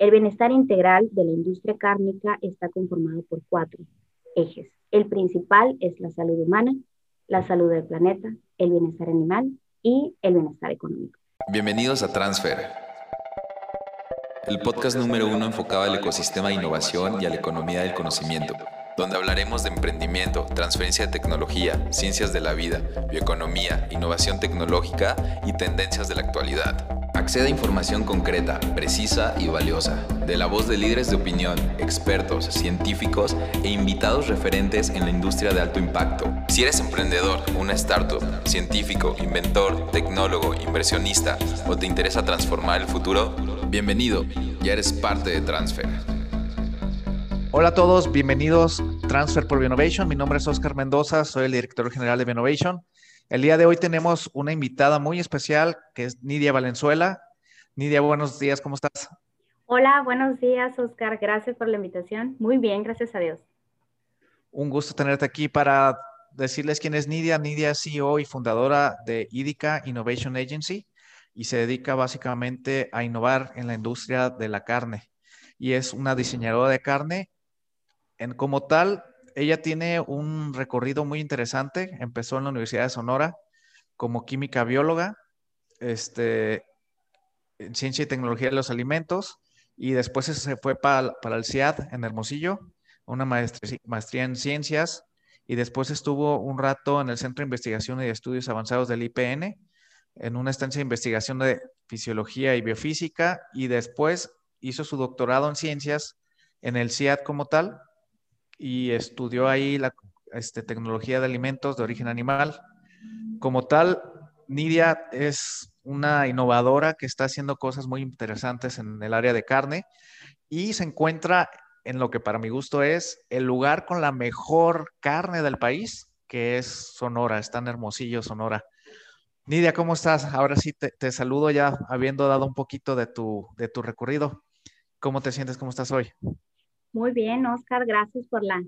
El bienestar integral de la industria cárnica está conformado por cuatro ejes. El principal es la salud humana, la salud del planeta, el bienestar animal y el bienestar económico. Bienvenidos a Transfer, el podcast número uno enfocado al ecosistema de innovación y a la economía del conocimiento donde hablaremos de emprendimiento, transferencia de tecnología, ciencias de la vida, bioeconomía, innovación tecnológica y tendencias de la actualidad. Acceda a información concreta, precisa y valiosa, de la voz de líderes de opinión, expertos, científicos e invitados referentes en la industria de alto impacto. Si eres emprendedor, una startup, científico, inventor, tecnólogo, inversionista o te interesa transformar el futuro, bienvenido, ya eres parte de Transfer. Hola a todos, bienvenidos a Transfer por Innovation. Mi nombre es Oscar Mendoza, soy el director general de Innovation. El día de hoy tenemos una invitada muy especial que es Nidia Valenzuela. Nidia, buenos días, ¿cómo estás? Hola, buenos días, Oscar. Gracias por la invitación. Muy bien, gracias a Dios. Un gusto tenerte aquí para decirles quién es Nidia. Nidia es CEO y fundadora de IDICA Innovation Agency y se dedica básicamente a innovar en la industria de la carne. Y es una diseñadora de carne en, como tal, ella tiene un recorrido muy interesante. Empezó en la Universidad de Sonora como química bióloga, este, en ciencia y tecnología de los alimentos, y después se fue para, para el CIAD en Hermosillo, una maestría, maestría en ciencias, y después estuvo un rato en el Centro de Investigación y Estudios Avanzados del IPN, en una estancia de investigación de fisiología y biofísica, y después hizo su doctorado en ciencias en el CIAD como tal, y estudió ahí la este, tecnología de alimentos de origen animal. Como tal, Nidia es una innovadora que está haciendo cosas muy interesantes en el área de carne y se encuentra en lo que para mi gusto es el lugar con la mejor carne del país, que es Sonora, está en Hermosillo, Sonora. Nidia, ¿cómo estás? Ahora sí te, te, saludo ya habiendo dado un poquito de tu, de tu recorrido. ¿Cómo te sientes? ¿Cómo estás hoy? Muy bien, Oscar, gracias por la,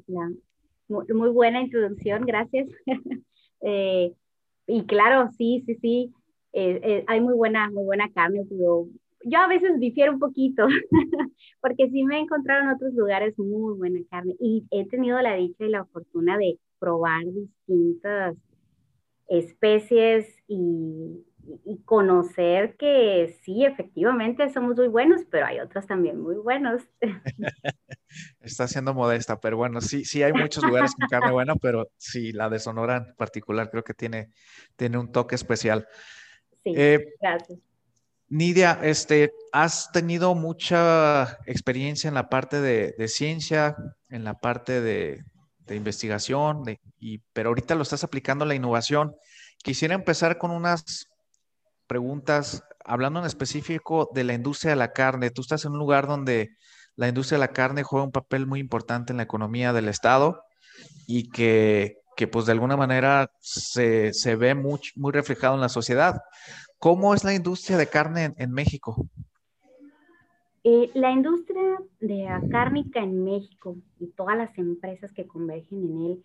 muy, buena introducción, gracias. eh, y claro, sí, sí, sí, eh, eh, hay muy buena, muy buena carne, pero yo a veces difiero un poquito, porque sí me he encontrado en otros lugares muy buena carne y he tenido la dicha y la fortuna de probar distintas especies y, y conocer que sí, efectivamente somos muy buenos, pero hay otros también muy buenos. Está siendo modesta, pero bueno, sí, sí hay muchos lugares con carne buena, pero sí, la de Sonora en particular creo que tiene, tiene un toque especial. Sí, eh, gracias. Nidia, este, has tenido mucha experiencia en la parte de, de ciencia, en la parte de, de investigación, de, y, pero ahorita lo estás aplicando a la innovación. Quisiera empezar con unas preguntas, hablando en específico de la industria de la carne. Tú estás en un lugar donde la industria de la carne juega un papel muy importante en la economía del Estado y que, que pues de alguna manera se, se ve muy, muy, reflejado en la sociedad. ¿Cómo es la industria de carne en, México? Eh, la industria de la cárnica en México y todas las empresas que convergen en él,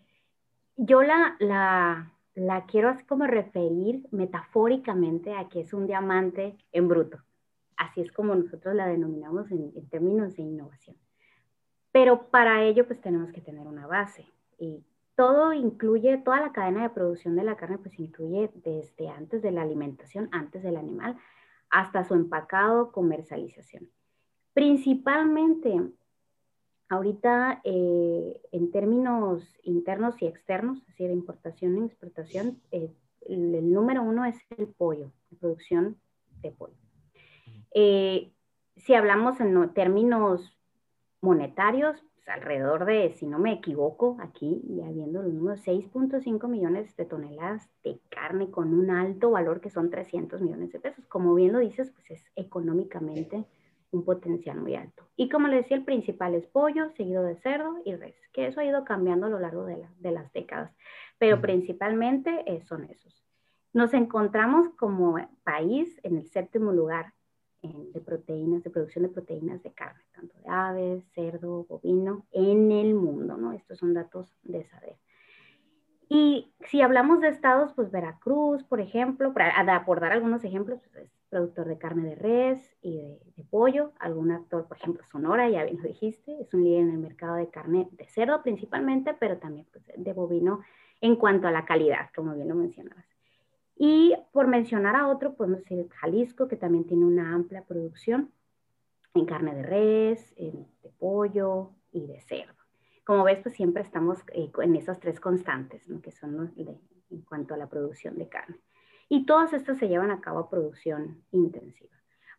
yo la, la, la quiero así como referir metafóricamente a que es un diamante en bruto. Así es como nosotros la denominamos en, términos de innovación. Pero para ello pues tenemos que tener una base. Y todo incluye, toda la cadena de producción de la carne pues incluye desde antes de la alimentación, antes del animal, hasta su empacado, comercialización. Principalmente Ahorita, eh, en términos internos y externos, es decir, importación y exportación, eh, el, número uno es el pollo, la producción de pollo. Eh, si hablamos en términos monetarios, pues alrededor de, si no me equivoco, aquí, ya viendo los números, 6.5 millones de toneladas de carne con un alto valor que son 300 millones de pesos. Como bien lo dices, pues es económicamente un potencial muy alto. Y como le decía, el principal es pollo, seguido de cerdo y res, que eso ha ido cambiando a lo largo de, de las décadas, pero principalmente eh, son esos. Nos encontramos como país en el séptimo lugar de proteínas, de producción de proteínas de carne, tanto de aves, cerdo, bovino, en el mundo, ¿no? Estos son datos de saber. Y si hablamos de estados, pues Veracruz, por ejemplo, para, por dar algunos ejemplos, pues productor de carne de res y de, pollo, algún actor, por ejemplo, Sonora, ya bien lo dijiste, es un líder en el mercado de carne de cerdo principalmente, pero también pues, de bovino en cuanto a la calidad, como bien lo mencionabas. Y por mencionar a otro, podemos decir Jalisco, que también tiene una amplia producción en carne de res, de pollo y de cerdo. Como ves, pues siempre estamos eh, en esas tres constantes, ¿no? que son los en cuanto a la producción de carne. Y todas estas se llevan a cabo a producción intensiva.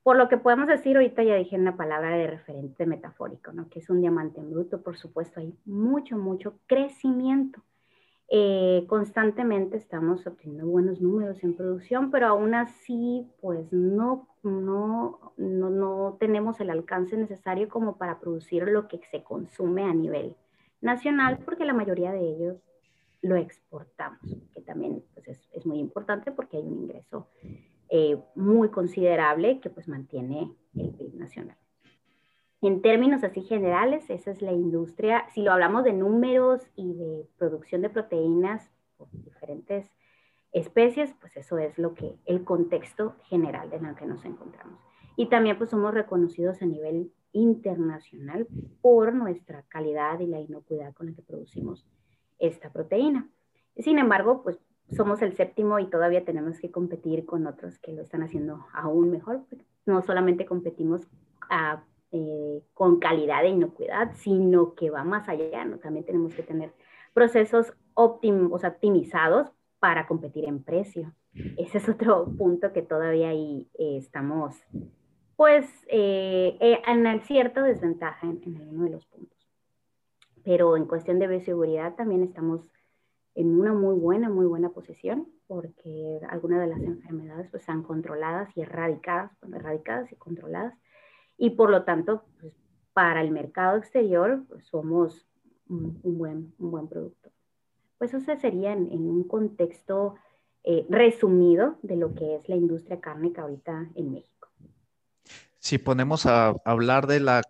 Por lo que podemos decir, ahorita ya dije una palabra de referente metafórico, ¿no? que es un diamante en bruto, por supuesto, hay mucho, mucho crecimiento. Eh, constantemente estamos obteniendo buenos números en producción, pero aún así, pues no, no, no, no tenemos el alcance necesario como para producir lo que se consume a nivel nacional, porque la mayoría de ellos lo exportamos, que también pues, es, es, muy importante porque hay un ingreso eh, muy considerable que pues mantiene el PIB nacional. En términos así generales, esa es la industria. Si lo hablamos de números y de producción de proteínas por diferentes especies, pues eso es lo que el contexto general en el que nos encontramos. Y también pues somos reconocidos a nivel internacional por nuestra calidad y la inocuidad con la que producimos esta proteína. Sin embargo, pues somos el séptimo y todavía tenemos que competir con otros que lo están haciendo aún mejor. No solamente competimos eh, con calidad e inocuidad, sino que va más allá, ¿no? También tenemos que tener procesos óptimos, optimizados para competir en precio. Ese es otro punto que todavía ahí eh, estamos, pues, eh, en cierta desventaja en, en uno de los puntos pero en cuestión de bioseguridad también estamos en una muy buena, muy buena posición, porque algunas de las enfermedades pues están controladas y erradicadas, erradicadas y controladas, y por lo tanto, pues, para el mercado exterior pues, somos un, buen, un buen producto. Pues eso sería en, un contexto eh, resumido de lo que es la industria cárnica ahorita en México. Si ponemos a hablar de la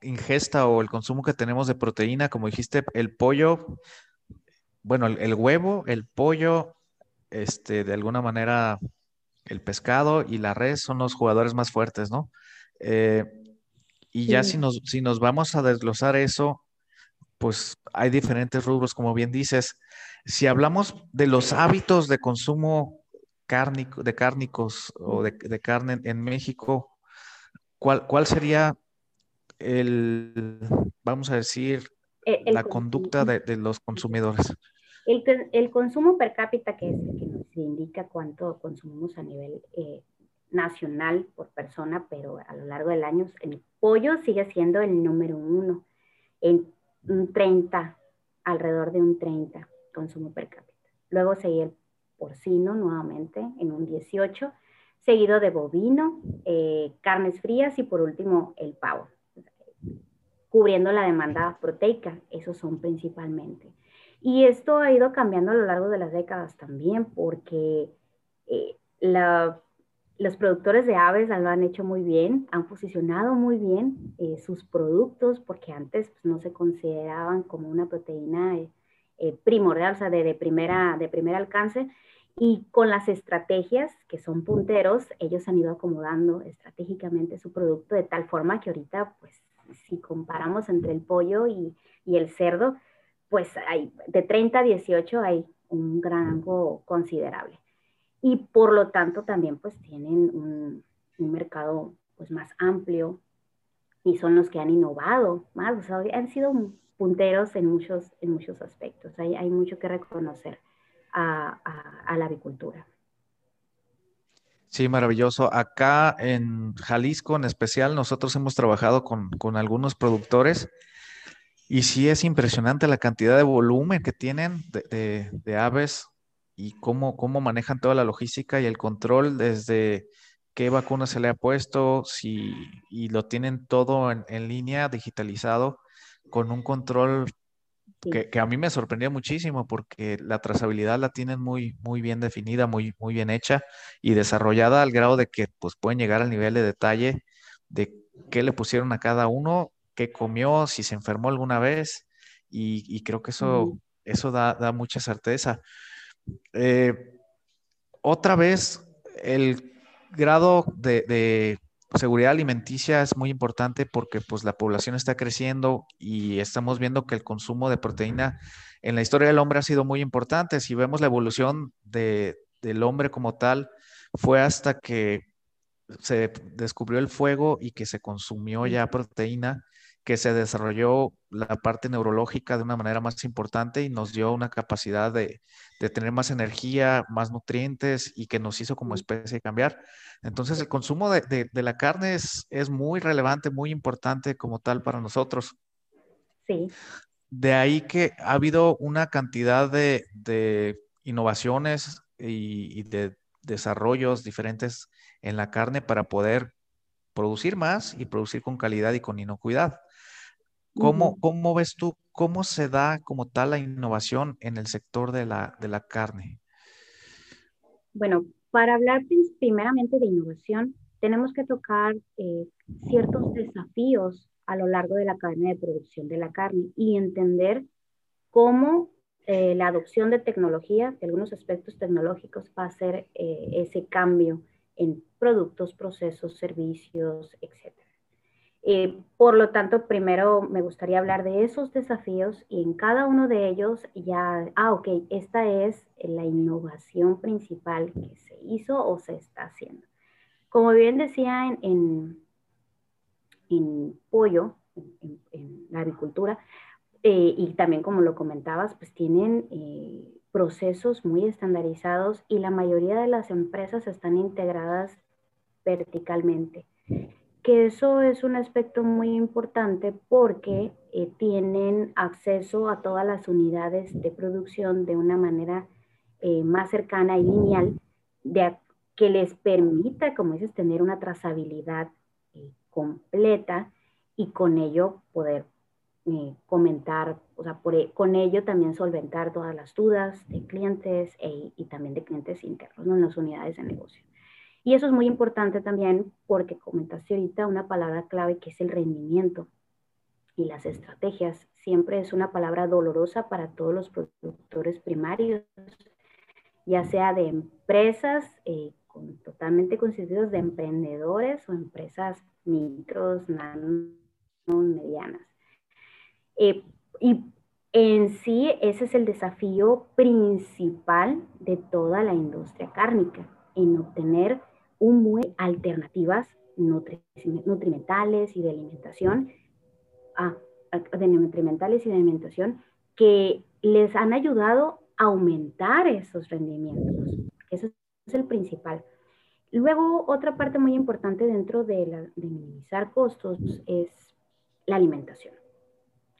ingesta o el consumo que tenemos de proteína, como dijiste, el pollo, bueno, el, huevo, el pollo, este, de alguna manera el pescado y la res son los jugadores más fuertes, ¿no? Eh, y ya si nos, si nos vamos a desglosar eso, pues hay diferentes rubros, como bien dices. Si hablamos de los hábitos de consumo cárnico, de cárnicos o de, carne en México, ¿cuál, ¿cuál sería el, vamos a decir, la conducta de, los consumidores? El, el, consumo per cápita, que es el que nos indica cuánto consumimos a nivel eh, nacional por persona, pero a lo largo del año, el pollo sigue siendo el número uno, en un 30, alrededor de un 30 consumo per cápita. Luego sigue el porcino nuevamente en un 18, seguido de bovino, eh, carnes frías y por último el pavo cubriendo la demanda proteica. Esos son principalmente. Y esto ha ido cambiando a lo largo de las décadas también porque eh, los productores de aves lo han hecho muy bien, han posicionado muy bien eh, sus productos porque antes pues, no se consideraban como una proteína eh, primordial, o sea, de, de, primera, de primer alcance. Y con las estrategias que son punteros, ellos han ido acomodando estratégicamente su producto de tal forma que ahorita pues si comparamos entre el pollo y, el cerdo, pues hay de 30 a 18 hay un rango considerable. Y por lo tanto también pues tienen un, mercado pues más amplio y son los que han innovado más, o sea, han sido punteros en muchos, en muchos aspectos. Hay, hay mucho que reconocer a, a la avicultura. Sí, maravilloso. Acá en Jalisco en especial, nosotros hemos trabajado con, algunos productores y sí es impresionante la cantidad de volumen que tienen de, aves y cómo, cómo manejan toda la logística y el control desde qué vacuna se le ha puesto, si, y lo tienen todo en, en línea, digitalizado, con un control que, a mí me sorprendió muchísimo porque la trazabilidad la tienen muy, muy bien definida, muy, muy bien hecha y desarrollada al grado de que pues, pueden llegar al nivel de detalle de qué le pusieron a cada uno, qué comió, si se enfermó alguna vez y, creo que eso, eso da, mucha certeza. Eh, otra vez, el grado de, seguridad alimenticia es muy importante porque pues la población está creciendo y estamos viendo que el consumo de proteína en la historia del hombre ha sido muy importante. Si vemos la evolución del hombre como tal, fue hasta que se descubrió el fuego y que se consumió ya proteína que se desarrolló la parte neurológica de una manera más importante y nos dio una capacidad de, tener más energía, más nutrientes y que nos hizo como especie cambiar. Entonces el consumo de, la carne es, es, muy relevante, muy importante como tal para nosotros. Sí. De ahí que ha habido una cantidad de, innovaciones y, y de desarrollos diferentes en la carne para poder producir más y producir con calidad y con inocuidad. ¿Cómo, ves tú, cómo se da como tal la innovación en el sector de la, carne? Bueno, para hablar primeramente de innovación, tenemos que tocar eh, ciertos desafíos a lo largo de la cadena de producción de la carne y entender cómo eh, la adopción de tecnología, de algunos aspectos tecnológicos, va a hacer eh, ese cambio en productos, procesos, servicios, etc. Eh, por lo tanto, primero me gustaría hablar de esos desafíos y en cada uno de ellos ya, ah, ok, esta es la innovación principal que se hizo o se está haciendo. Como bien decía en, en, pollo, en, la agricultura, eh, y también como lo comentabas, pues tienen eh, procesos muy estandarizados y la mayoría de las empresas están integradas verticalmente que eso es un aspecto muy importante porque eh, tienen acceso a todas las unidades de producción de una manera eh, más cercana y lineal, de, que les permita, como dices, tener una trazabilidad eh, completa y con ello poder comentar, o sea, por, e, con ello también solventar todas las dudas de clientes e, y también de clientes internos en las unidades de negocio. Y eso es muy importante también porque comentaste ahorita una palabra clave que es el rendimiento y las estrategias. Siempre es una palabra dolorosa para todos los productores primarios, ya sea de empresas eh, totalmente constituidos de emprendedores o empresas micros, nano, medianas. Eh, y en sí, ese es el desafío principal de toda la industria cárnica, en obtener un alternativas nutrimentales y de alimentación, ah, de nutrimentales y de alimentación que les han ayudado a aumentar esos rendimientos. Eso es el principal. Luego, otra parte muy importante dentro de, de minimizar costos es la alimentación.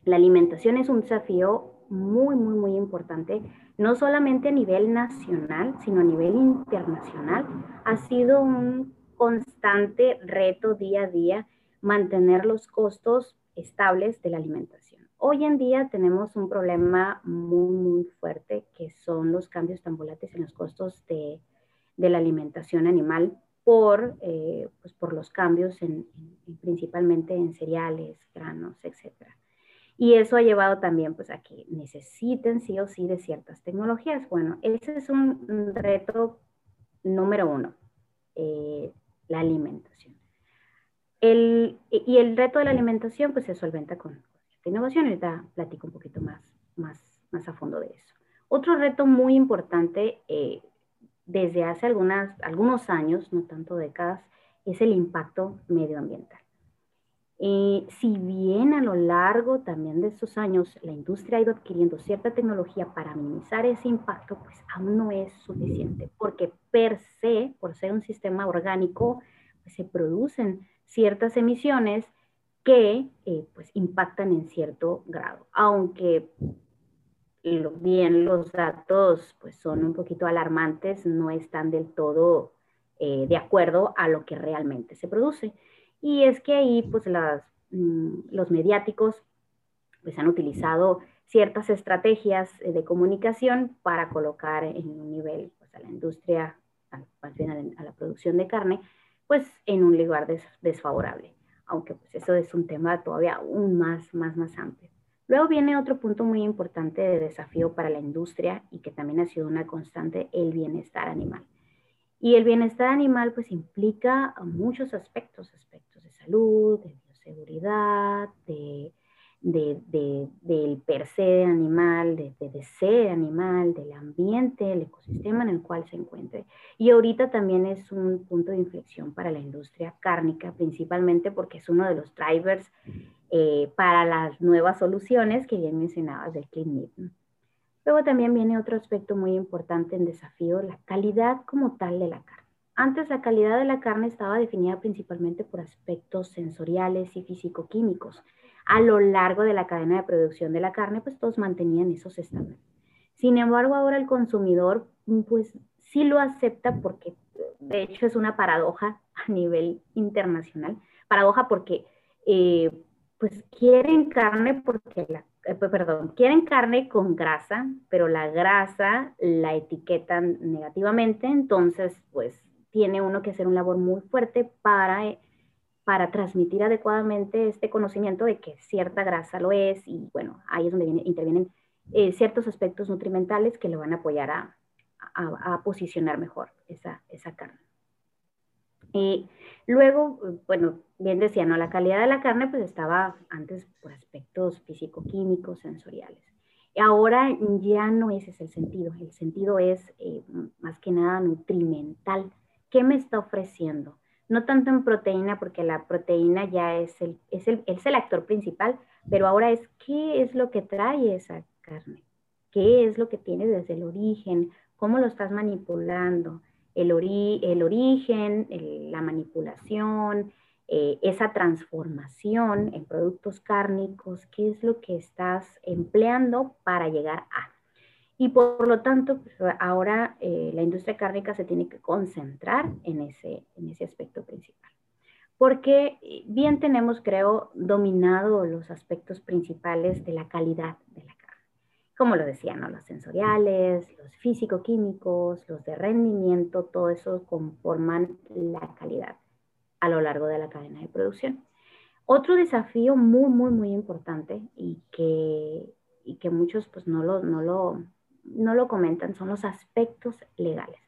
La alimentación es un desafío muy, muy, muy importante no solamente a nivel nacional, sino a nivel internacional. Ha sido un constante reto día a día mantener los costos estables de la alimentación. Hoy en día tenemos un problema muy, muy fuerte que son los cambios tan volátiles en los costos de, la alimentación animal por, eh, pues por los cambios en, principalmente en cereales, granos, etcétera. Y eso ha llevado también pues, a que necesiten sí o sí de ciertas tecnologías. Bueno, ese es un reto número uno, eh, la alimentación. El, y el reto de la alimentación pues se solventa con esta innovación. Ahorita platico un poquito más, más, más a fondo de eso. Otro reto muy importante eh, desde hace algunas, algunos años, no tanto décadas, es el impacto medioambiental. Eh, si bien a lo largo también de estos años la industria ha ido adquiriendo cierta tecnología para minimizar ese impacto, pues aún no es suficiente, porque per se, por ser un sistema orgánico, pues, se producen ciertas emisiones que eh, pues impactan en cierto grado, aunque bien los datos pues son un poquito alarmantes, no están del todo eh, de acuerdo a lo que realmente se produce. Y es que ahí, pues, mm, los mediáticos, pues, han utilizado ciertas estrategias eh, de comunicación para colocar en un nivel, pues, a la industria, a, a la producción de carne, pues, en un lugar desfavorable. Aunque, pues, eso es un tema todavía aún más, más, más amplio. Luego viene otro punto muy importante de desafío para la industria y que también ha sido una constante, el bienestar animal. Y el bienestar animal pues implica muchos aspectos, aspectos salud, de bioseguridad, de de, del per se animal, de, de, ser animal, del ambiente, el ecosistema en el cual se encuentre. Y ahorita también es un punto de inflexión para la industria cárnica, principalmente porque es uno de los drivers eh, para las nuevas soluciones que bien mencionabas del Clean Meat. Luego también viene otro aspecto muy importante en desafío, la calidad como tal de la carne. Antes la calidad de la carne estaba definida principalmente por aspectos sensoriales y físico-químicos a lo largo de la cadena de producción de la carne, pues todos mantenían esos estándares. Sin embargo, ahora el consumidor, pues sí lo acepta porque, de hecho, es una paradoja a nivel internacional. Paradoja porque, eh, pues quieren carne porque la, eh, perdón, quieren carne con grasa, pero la grasa la etiquetan negativamente, entonces, pues tiene uno que hacer un labor muy fuerte para eh, para transmitir adecuadamente este conocimiento de que cierta grasa lo es y bueno, ahí es donde intervienen eh, ciertos aspectos nutrimentales que le van a apoyar a, a, posicionar mejor esa, esa carne. Y luego, bueno, bien decía, ¿no? La calidad de la carne pues estaba antes por aspectos físico-químicos, sensoriales. Ahora ya no ese es el sentido. El sentido es eh, más que nada nutrimental. ¿Qué me está ofreciendo? no tanto en proteína, porque la proteína ya es el, es el, es el actor principal, pero ahora es qué es lo que trae esa carne, qué es lo que tiene desde el origen, cómo lo estás manipulando, el, el origen, la manipulación, eh, esa transformación en productos cárnicos, qué es lo que estás empleando para llegar a. Y por lo tanto, pues, ahora eh, la industria cárnica se tiene que concentrar en ese, en ese aspecto principal. Porque eh, bien tenemos, creo, dominado los aspectos principales de la calidad de la carne. Como lo decían, ¿no? los sensoriales, los físico-químicos, los de rendimiento, todo eso conforman la calidad a lo largo de la cadena de producción. Otro desafío muy, muy, muy importante y que, y que muchos pues no lo, no lo no lo comentan son los aspectos legales.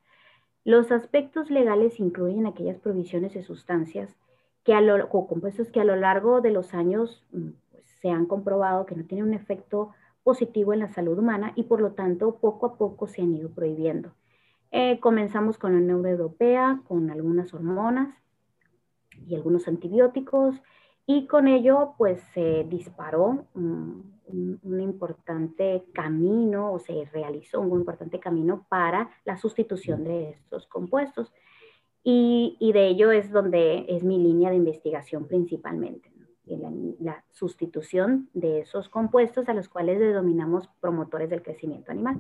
Los aspectos legales incluyen aquellas provisiones de sustancias que a lo, o compuestos que a lo largo de los años mm, pues, se han comprobado que no tienen un efecto positivo en la salud humana y por lo tanto poco a poco se han ido prohibiendo. Eh, comenzamos con la Unión Europea, con algunas hormonas y algunos antibióticos y con ello pues se disparó mm, un, importante camino o se realizó un importante camino para la sustitución de estos compuestos. Y, de ello es donde es mi línea de investigación principalmente, la, sustitución de esos compuestos a los cuales denominamos promotores del crecimiento animal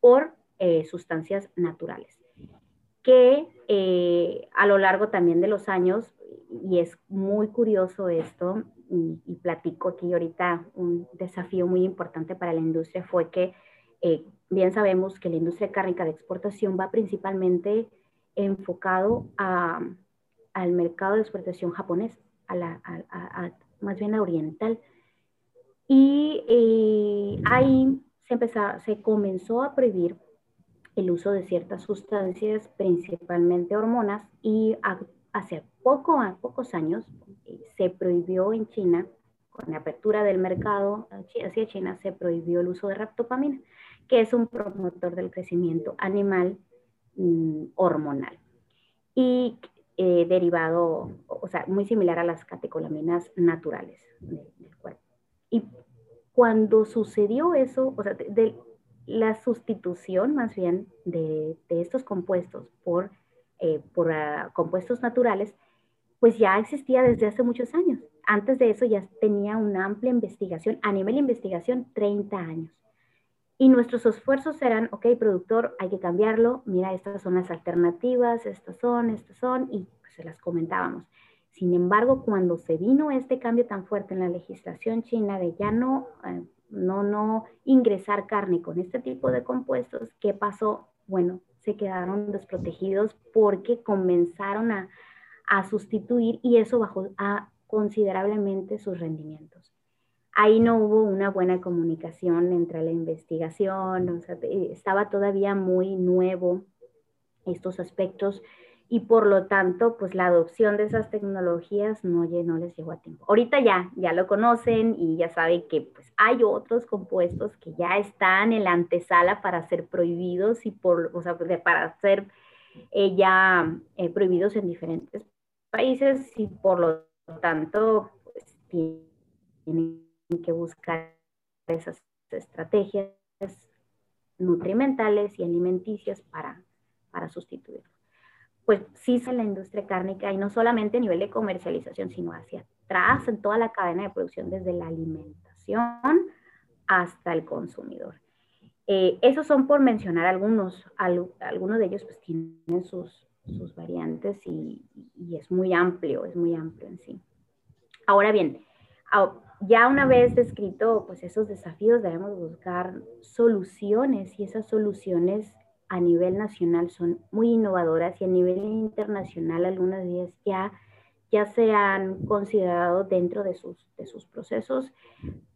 por eh, sustancias naturales, que eh, a lo largo también de los años, y es muy curioso esto, y, platico aquí ahorita, un desafío muy importante para la industria fue que eh, bien sabemos que la industria cárnica de exportación va principalmente enfocado a, al mercado de exportación japonés, a la, más bien a oriental. Y eh, ahí se, empezó, se comenzó a prohibir el uso de ciertas sustancias, principalmente hormonas, y hace poco, a pocos años se prohibió en China, con la apertura del mercado hacia China, se prohibió el uso de raptopamina, que es un promotor del crecimiento animal mm, hormonal. Y eh, derivado, o sea, muy similar a las catecolaminas naturales del cuerpo. Y cuando sucedió eso, o sea, de, la sustitución más bien de, estos compuestos por, eh, por ah, compuestos naturales, pues ya existía desde hace muchos años. Antes de eso ya tenía una amplia investigación, a nivel de investigación, 30 años. Y nuestros esfuerzos eran, ok, productor, hay que cambiarlo, mira, estas son las alternativas, estas son, estas son, y pues se las comentábamos. Sin embargo, cuando se vino este cambio tan fuerte en la legislación china de ya no, eh, no, no ingresar carne con este tipo de compuestos, ¿qué pasó? Bueno, se quedaron desprotegidos porque comenzaron a, a sustituir y eso bajó a considerablemente sus rendimientos. Ahí no hubo una buena comunicación entre la investigación, estaba todavía muy nuevo estos aspectos y por lo tanto, pues la adopción de esas tecnologías no, no les llegó a tiempo. Ahorita ya, ya lo conocen y ya saben que pues, hay otros compuestos que ya están en la antesala para ser prohibidos y por, o sea, para ser eh, ya eh, prohibidos en diferentes países y por lo tanto, pues tienen que buscar esas estrategias nutrimentales y alimenticias para, para sustituirlo pues sí en la industria cárnica y no solamente a nivel de comercialización, sino hacia atrás en toda la cadena de producción, desde la alimentación hasta el consumidor. Eh, esos son por mencionar algunos, algunos de ellos pues tienen sus, sus variantes y, y, es muy amplio, es muy amplio en sí. Ahora bien, ya una vez descrito pues esos desafíos debemos buscar soluciones y esas soluciones a nivel nacional son muy innovadoras y a nivel internacional algunas de ellas ya, ya se han considerado dentro de sus, de sus procesos,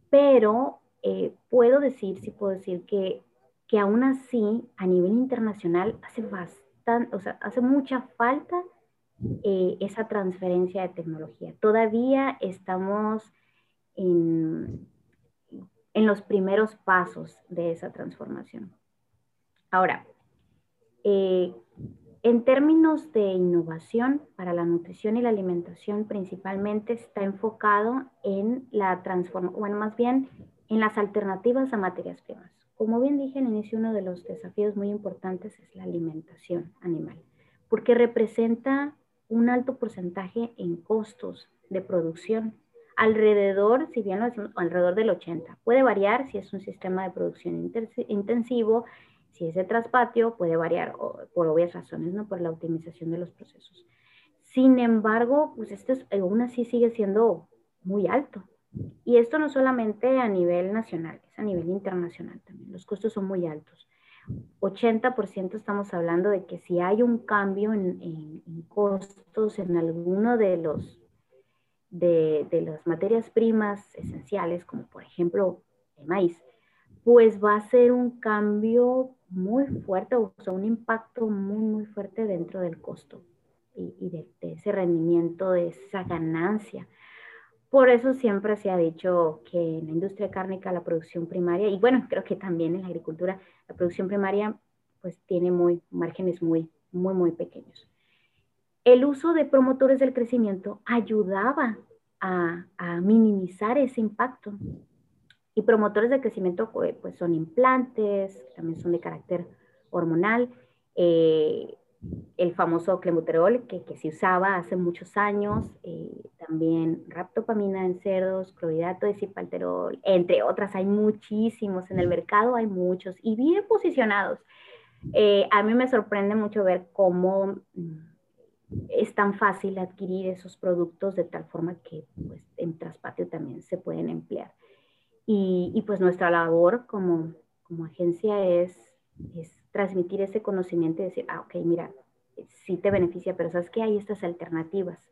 pero eh, puedo decir, sí puedo decir que, que aún así a nivel internacional hace bastante, o sea, hace mucha falta eh, esa transferencia de tecnología. Todavía estamos en, en los primeros pasos de esa transformación. Ahora, eh, en términos de innovación para la nutrición y la alimentación, principalmente está enfocado en la transformación, bueno, más bien en las alternativas a materias primas. Como bien dije en inicio, uno de los desafíos muy importantes es la alimentación animal, porque representa un alto porcentaje en costos de producción. Alrededor, si bien lo decimos, alrededor del 80. Puede variar si es un sistema de producción intensivo si es de traspatio, puede variar por obvias razones, ¿no? Por la optimización de los procesos. Sin embargo, pues esto es, aún así sigue siendo muy alto. Y esto no solamente a nivel nacional, es a nivel internacional también. Los costos son muy altos. 80% estamos hablando de que si hay un cambio en, en, costos en alguno de los de, de, las materias primas esenciales, como por ejemplo el maíz, pues va a ser un cambio muy fuerte, o sea, un impacto muy, muy fuerte dentro del costo y, de, ese rendimiento, de esa ganancia. Por eso siempre se ha dicho que en la industria cárnica la producción primaria, y bueno, creo que también en la agricultura, la producción primaria pues tiene muy, márgenes muy, muy, muy pequeños. El uso de promotores del crecimiento ayudaba a, a minimizar ese impacto y promotores de crecimiento pues, pues son implantes, también son de carácter hormonal. Eh, el famoso clenbuterol que, que, se usaba hace muchos años, eh, también raptopamina en cerdos, clorhidrato de cipalterol, entre otras, hay muchísimos en el mercado, hay muchos y bien posicionados. Eh, a mí me sorprende mucho ver cómo mm, es tan fácil adquirir esos productos de tal forma que pues, en traspatio también se pueden emplear. Y, pues nuestra labor como, como agencia es, es, transmitir ese conocimiento y decir, ah, ok, mira, sí te beneficia, pero sabes que hay estas alternativas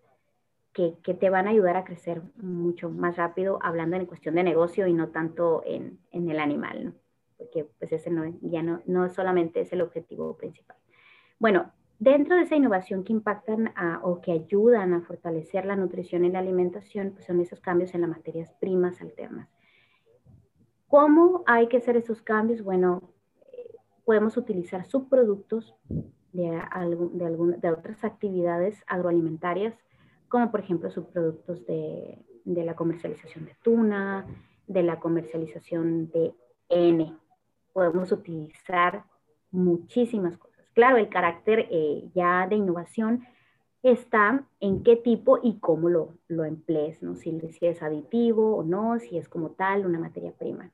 que, que, te van a ayudar a crecer mucho más rápido, hablando en cuestión de negocio y no tanto en, en el animal, ¿no? Porque pues ese no, ya no, no solamente es el objetivo principal. Bueno, dentro de esa innovación que impactan o que ayudan a fortalecer la nutrición y la alimentación, pues son esos cambios en las materias primas alternas. ¿Cómo hay que hacer esos cambios? Bueno, podemos utilizar subproductos de, de, de otras actividades agroalimentarias, como por ejemplo subproductos de, la comercialización de tuna, de la comercialización de N. Podemos utilizar muchísimas cosas. Claro, el carácter eh, ya de innovación está en qué tipo y cómo lo, emplees, ¿no? Si es aditivo o no, si es como tal una materia prima.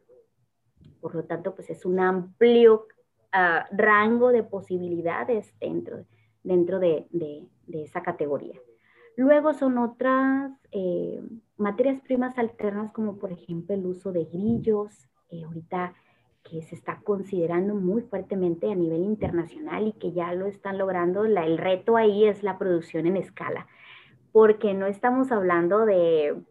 Por lo tanto, pues es un amplio ah, rango de posibilidades dentro, dentro de, esa categoría. Luego son otras eh, materias primas alternas como por ejemplo el uso de grillos, eh, ahorita que se está considerando muy fuertemente a nivel internacional y que ya lo están logrando. el reto ahí es la producción en escala, porque no estamos hablando de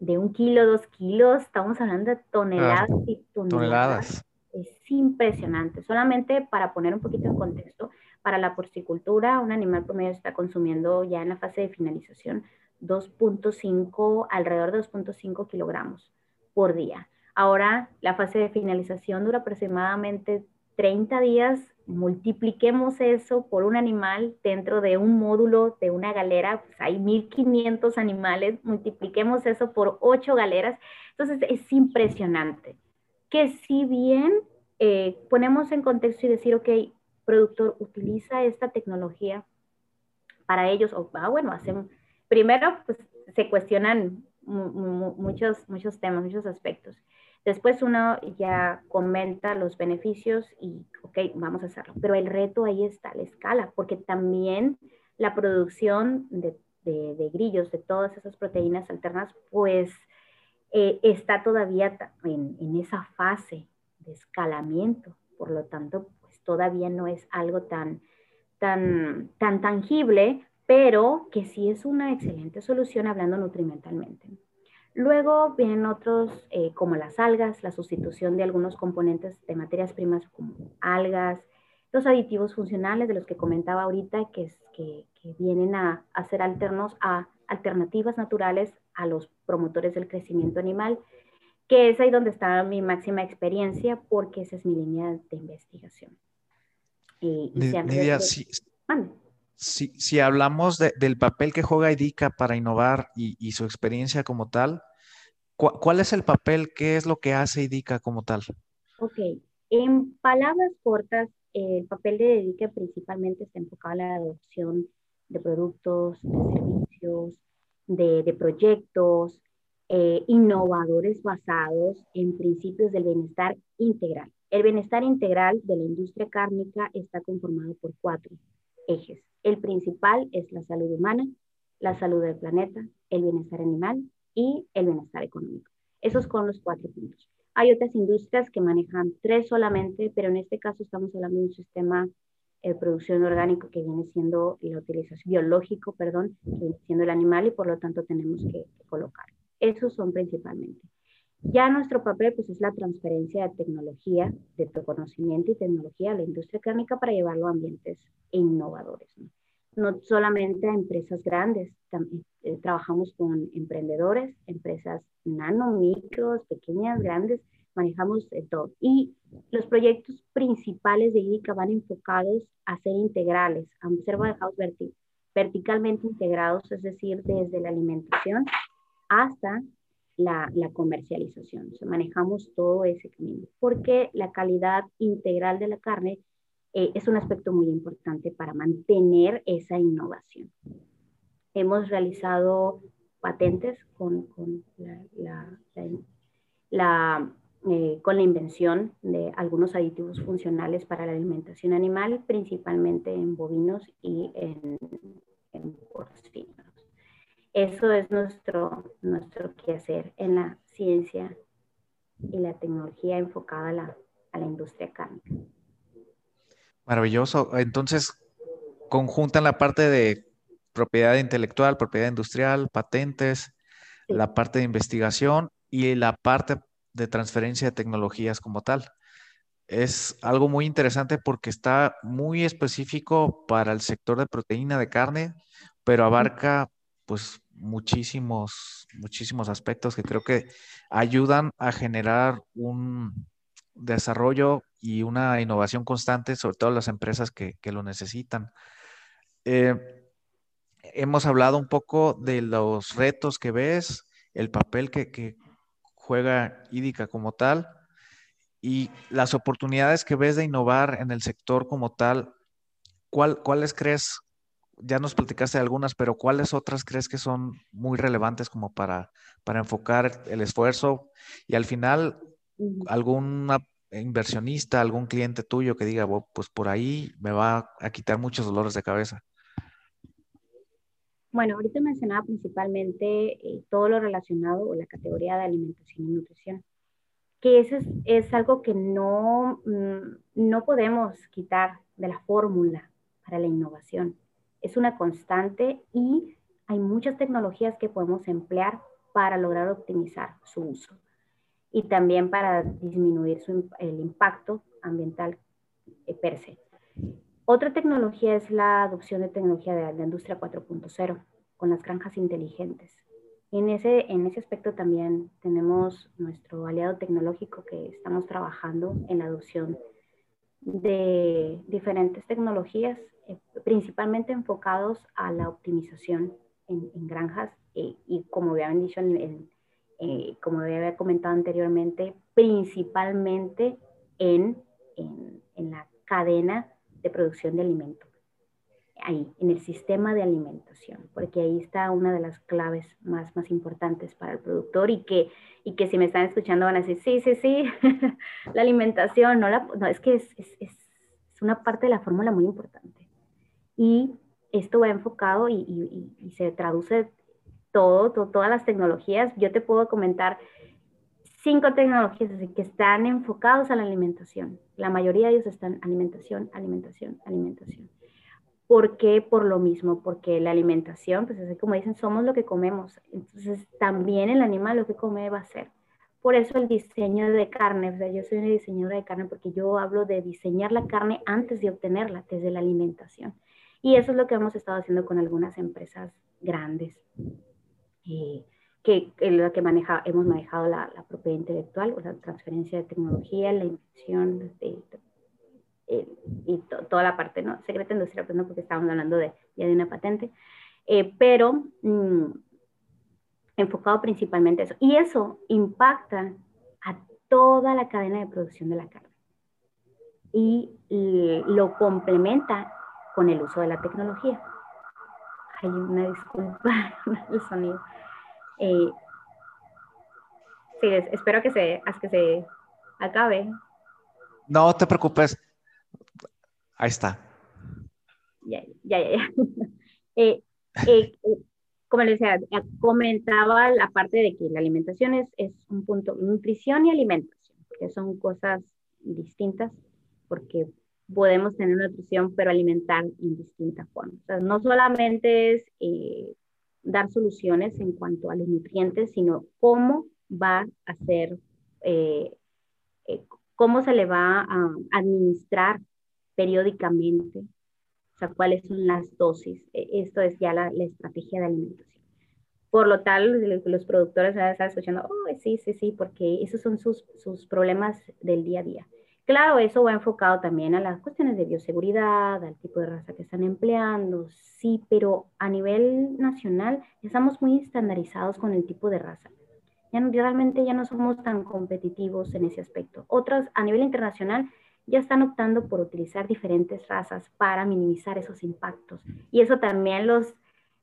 de un kilo, dos kilos, estamos hablando de toneladas y toneladas. es impresionante. Solamente para poner un poquito en contexto, para la porcicultura, un animal promedio está consumiendo ya en la fase de finalización 2.5, alrededor de 2.5 kilogramos por día. Ahora la fase de finalización dura aproximadamente 30 días. Multipliquemos eso por un animal dentro de un módulo de una galera, pues hay 1500 animales, multipliquemos eso por 8 galeras. Entonces es impresionante que si bien eh, ponemos en contexto y decir, ok, productor utiliza esta tecnología para ellos, o ah, bueno, hacen, primero pues se cuestionan muchos, muchos temas, muchos aspectos. Después uno ya comenta los beneficios y, ok, vamos a hacerlo. Pero el reto ahí está, la escala, porque también la producción de, grillos, de todas esas proteínas alternas, pues eh, está todavía en, en, esa fase de escalamiento. Por lo tanto, pues todavía no es algo tan, tan, tan tangible, pero que sí es una excelente solución hablando nutrimentalmente. Luego vienen otros eh, como las algas, la sustitución de algunos componentes de materias primas como algas, los aditivos funcionales de los que comentaba ahorita, que, que, vienen a, ser alternos a alternativas naturales a los promotores del crecimiento animal, que es ahí donde está mi máxima experiencia porque esa es mi línea de investigación. Y, si, si, hablamos del papel que juega IDICA para innovar y, su experiencia como tal, ¿Cuál es el papel? ¿Qué es lo que hace IDICA como tal? Ok, en palabras cortas, el papel de IDICA principalmente está enfocado a la adopción de productos, de servicios, de, proyectos eh, innovadores basados en principios del bienestar integral. El bienestar integral de la industria cárnica está conformado por cuatro ejes. El principal es la salud humana, la salud del planeta, el bienestar animal y el bienestar económico. Esos son los cuatro puntos. Hay otras industrias que manejan tres solamente, pero en este caso estamos hablando de un sistema de producción orgánico que viene siendo la utilización biológico, perdón, que viene siendo el animal y por lo tanto tenemos que, colocar. Esos son principalmente. Ya nuestro papel pues es la transferencia de tecnología, de conocimiento y tecnología a la industria cárnica para llevarlo a ambientes innovadores. ¿no? solamente a empresas grandes, también, eh, trabajamos con emprendedores, empresas nano, micros, pequeñas, grandes, manejamos todo. Y los proyectos principales de IDICA van enfocados a ser integrales, a ser verticalmente integrados, es decir, desde la alimentación hasta la, comercialización. Manejamos todo ese camino, porque la calidad integral de la carne eh, es un aspecto muy importante para mantener esa innovación. Hemos realizado patentes con, con la, eh, con la invención de algunos aditivos funcionales para la alimentación animal, principalmente en bovinos y en, porcinos. Eso es nuestro, nuestro quehacer en la ciencia y la tecnología enfocada a la, a la industria cárnica. Maravilloso. Entonces, conjuntan la parte de propiedad intelectual, propiedad industrial, patentes, la parte de investigación y la parte de transferencia de tecnologías como tal. Es algo muy interesante porque está muy específico para el sector de proteína de carne, pero abarca pues muchísimos, muchísimos aspectos que creo que ayudan a generar un desarrollo y una innovación constante, sobre todo las empresas que, lo necesitan. Eh, hemos hablado un poco de los retos que ves, el papel que, juega IDICA como tal y las oportunidades que ves de innovar en el sector como tal. ¿Cuáles crees? Ya nos platicaste de algunas, pero ¿cuáles otras crees que son muy relevantes como para, para enfocar el esfuerzo y al final alguna inversionista, algún cliente tuyo que diga, pues por ahí me va a quitar muchos dolores de cabeza? Bueno, ahorita mencionaba principalmente eh, todo lo relacionado o la categoría de alimentación y nutrición, que ese es, algo que no, mm, no podemos quitar de la fórmula para la innovación. Es una constante y hay muchas tecnologías que podemos emplear para lograr optimizar su uso. y también para disminuir el impacto ambiental eh, per se. Otra tecnología es la adopción de tecnología de la industria 4.0 con las granjas inteligentes. En ese, en ese aspecto también tenemos nuestro aliado tecnológico que estamos trabajando en la adopción de diferentes tecnologías, eh, principalmente enfocados a la optimización en, granjas eh, y como habían dicho, eh, como había comentado anteriormente, principalmente en, en, en la cadena de producción de alimentos ahí, en el sistema de alimentación, porque ahí está una de las claves más, más importantes para el productor y que, y que si me están escuchando van a decir, sí, sí, sí, la alimentación, no, la, no es que es, es, es, una parte de la fórmula muy importante. Y esto va enfocado y, y, y se traduce todo, todas las tecnologías. Yo te puedo comentar cinco tecnologías que están enfocados a la alimentación. La mayoría de ellos están alimentación, alimentación, alimentación. ¿Por qué? Por lo mismo, porque la alimentación, pues así como dicen, somos lo que comemos. Entonces, también el animal lo que come va a ser. Por eso el diseño de carne, o sea, yo soy una diseñadora de carne porque yo hablo de diseñar la carne antes de obtenerla, desde la alimentación. Y eso es lo que hemos estado haciendo con algunas empresas grandes, eh, que, que maneja, hemos manejado la, propiedad intelectual, o la transferencia de tecnología, la inversión de, eh, y toda la parte, ¿no? Secreta industrial, pues no, porque estábamos hablando de, ya de una patente, eh, pero mm, enfocado principalmente a eso. Y eso impacta a toda la cadena de producción de la carne. Y, lo complementa con el uso de la tecnología. Hay una disculpa el sonido. Eh, sí, espero que se, que se acabe. No te preocupes. Ahí está. Ya, ya, ya. Eh, eh, eh, como les decía, comentaba la parte de que la alimentación es, es un punto, nutrición y alimentación, que son cosas distintas, porque podemos tener nutrición, pero alimentar en distintas formas. O sea, no solamente es dar soluciones en cuanto a los nutrientes, sino cómo va a ser, cómo se le va a administrar periódicamente, o sea, cuáles son las dosis. E, esto es ya la, estrategia de alimentación. Por lo tal, los productores van a estar escuchando, oh, sí, sí, sí, porque esos son sus, sus problemas del día a día. Claro, eso va enfocado también a las cuestiones de bioseguridad, al tipo de raza que están empleando, sí, pero a nivel nacional estamos muy estandarizados con el tipo de raza. Ya realmente ya no somos tan competitivos en ese aspecto. Otras, a nivel internacional, ya están optando por utilizar diferentes razas para minimizar esos impactos. Y eso también los,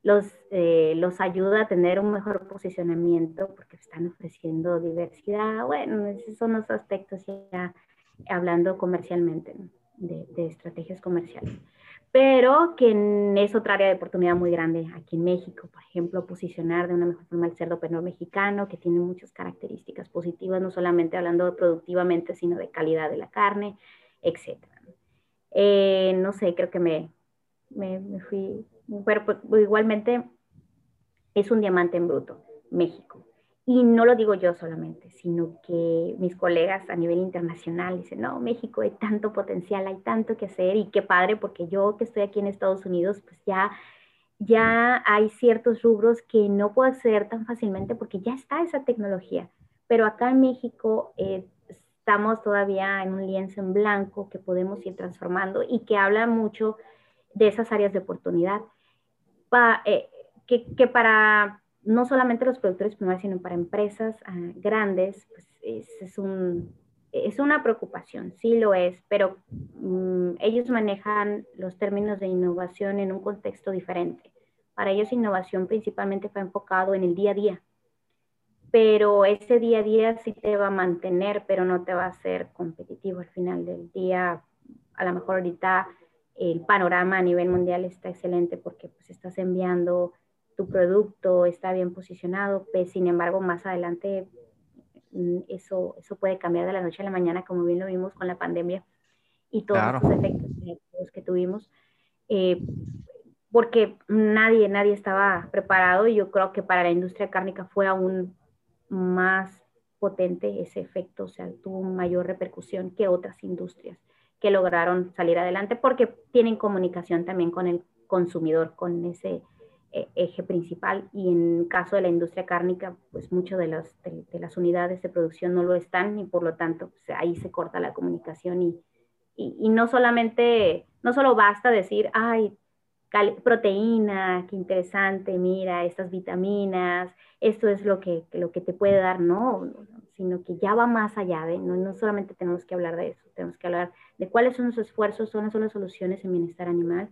los, eh, los ayuda a tener un mejor posicionamiento porque están ofreciendo diversidad. Bueno, esos son los aspectos ya hablando comercialmente, de, de, estrategias comerciales. Pero que es otra área de oportunidad muy grande aquí en México, por ejemplo, posicionar de una mejor forma el cerdo penor mexicano, que tiene muchas características positivas, no solamente hablando productivamente, sino de calidad de la carne, etc. Eh, no sé, creo que me, me, fui, pero pues, igualmente es un diamante en bruto, México. Y no lo digo yo solamente, sino que mis colegas a nivel internacional dicen, no, México hay tanto potencial, hay tanto que hacer y qué padre, porque yo que estoy aquí en Estados Unidos, pues ya, ya hay ciertos rubros que no puedo hacer tan fácilmente porque ya está esa tecnología. Pero acá en México eh, estamos todavía en un lienzo en blanco que podemos ir transformando y que habla mucho de esas áreas de oportunidad. Eh, que, que, para no solamente los productores primarios, sino para empresas ah, grandes, pues es, es, un, es, una preocupación, sí lo es, pero mm, ellos manejan los términos de innovación en un contexto diferente. Para ellos innovación principalmente fue enfocado en el día a día, pero ese día a día sí te va a mantener, pero no te va a hacer competitivo al final del día. A lo mejor ahorita el panorama a nivel mundial está excelente porque pues estás enviando tu producto, está bien posicionado, pues, sin embargo más adelante mm, eso, eso puede cambiar de la noche a la mañana, como bien lo vimos con la pandemia y todos los efectos que tuvimos. Eh, porque nadie, nadie estaba preparado y yo creo que para la industria cárnica fue aún más potente ese efecto, o sea, tuvo mayor repercusión que otras industrias que lograron salir adelante porque tienen comunicación también con el consumidor, con ese eje principal. Y en caso de la industria cárnica, pues muchas de, las, de, las unidades de producción no lo están y por lo tanto pues, ahí se corta la comunicación y, y, no solamente, no solo basta decir, ay, proteína, qué interesante, mira, estas vitaminas, esto es lo que, lo que te puede dar, no, sino que ya va más allá de, no, no solamente tenemos que hablar de eso, tenemos que hablar de cuáles son los esfuerzos, cuáles son las soluciones en bienestar animal,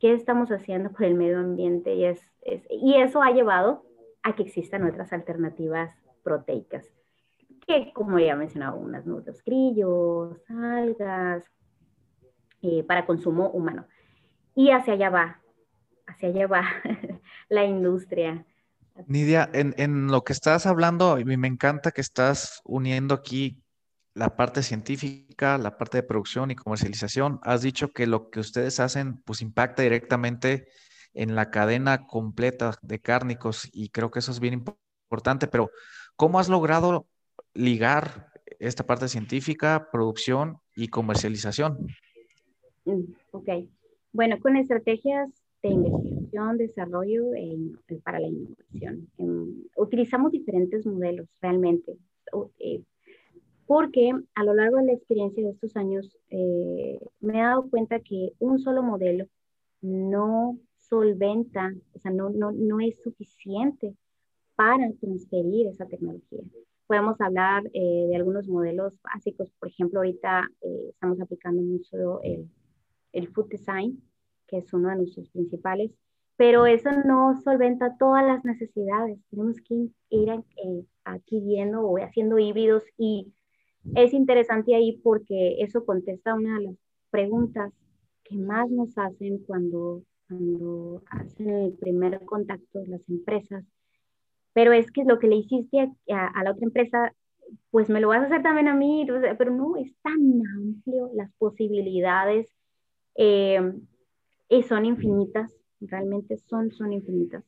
qué estamos haciendo por el medio ambiente y, es, y eso ha llevado a que existan otras alternativas proteicas, que como ya mencionaba, unas nudos grillos, algas, eh, para consumo humano. Y hacia allá va, hacia allá va la industria. Nidia, en, en, lo que estás hablando, me encanta que estás uniendo aquí la parte científica, la parte de producción y comercialización. Has dicho que lo que ustedes hacen pues impacta directamente en la cadena completa de cárnicos y creo que eso es bien importante, pero ¿cómo has logrado ligar esta parte científica, producción y comercialización? Mm, ok. Bueno, con estrategias de investigación, desarrollo para la innovación. utilizamos diferentes modelos realmente, eh, porque a lo largo de la experiencia de estos años eh, me he dado cuenta que un solo modelo no solventa, o sea, no, no, no es suficiente para transferir esa tecnología. Podemos hablar eh, de algunos modelos básicos, por ejemplo, ahorita estamos aplicando mucho el, el food design, que es uno de nuestros principales, pero eso no solventa todas las necesidades. Tenemos que ir eh, adquiriendo o haciendo híbridos y es interesante ahí porque eso contesta una de las preguntas que más nos hacen cuando, cuando hacen el primer contacto las empresas. Pero es que lo que le hiciste a, la otra empresa, pues me lo vas a hacer también a mí, pero no, es tan amplio las posibilidades. Eh, y son infinitas, realmente son, son infinitas.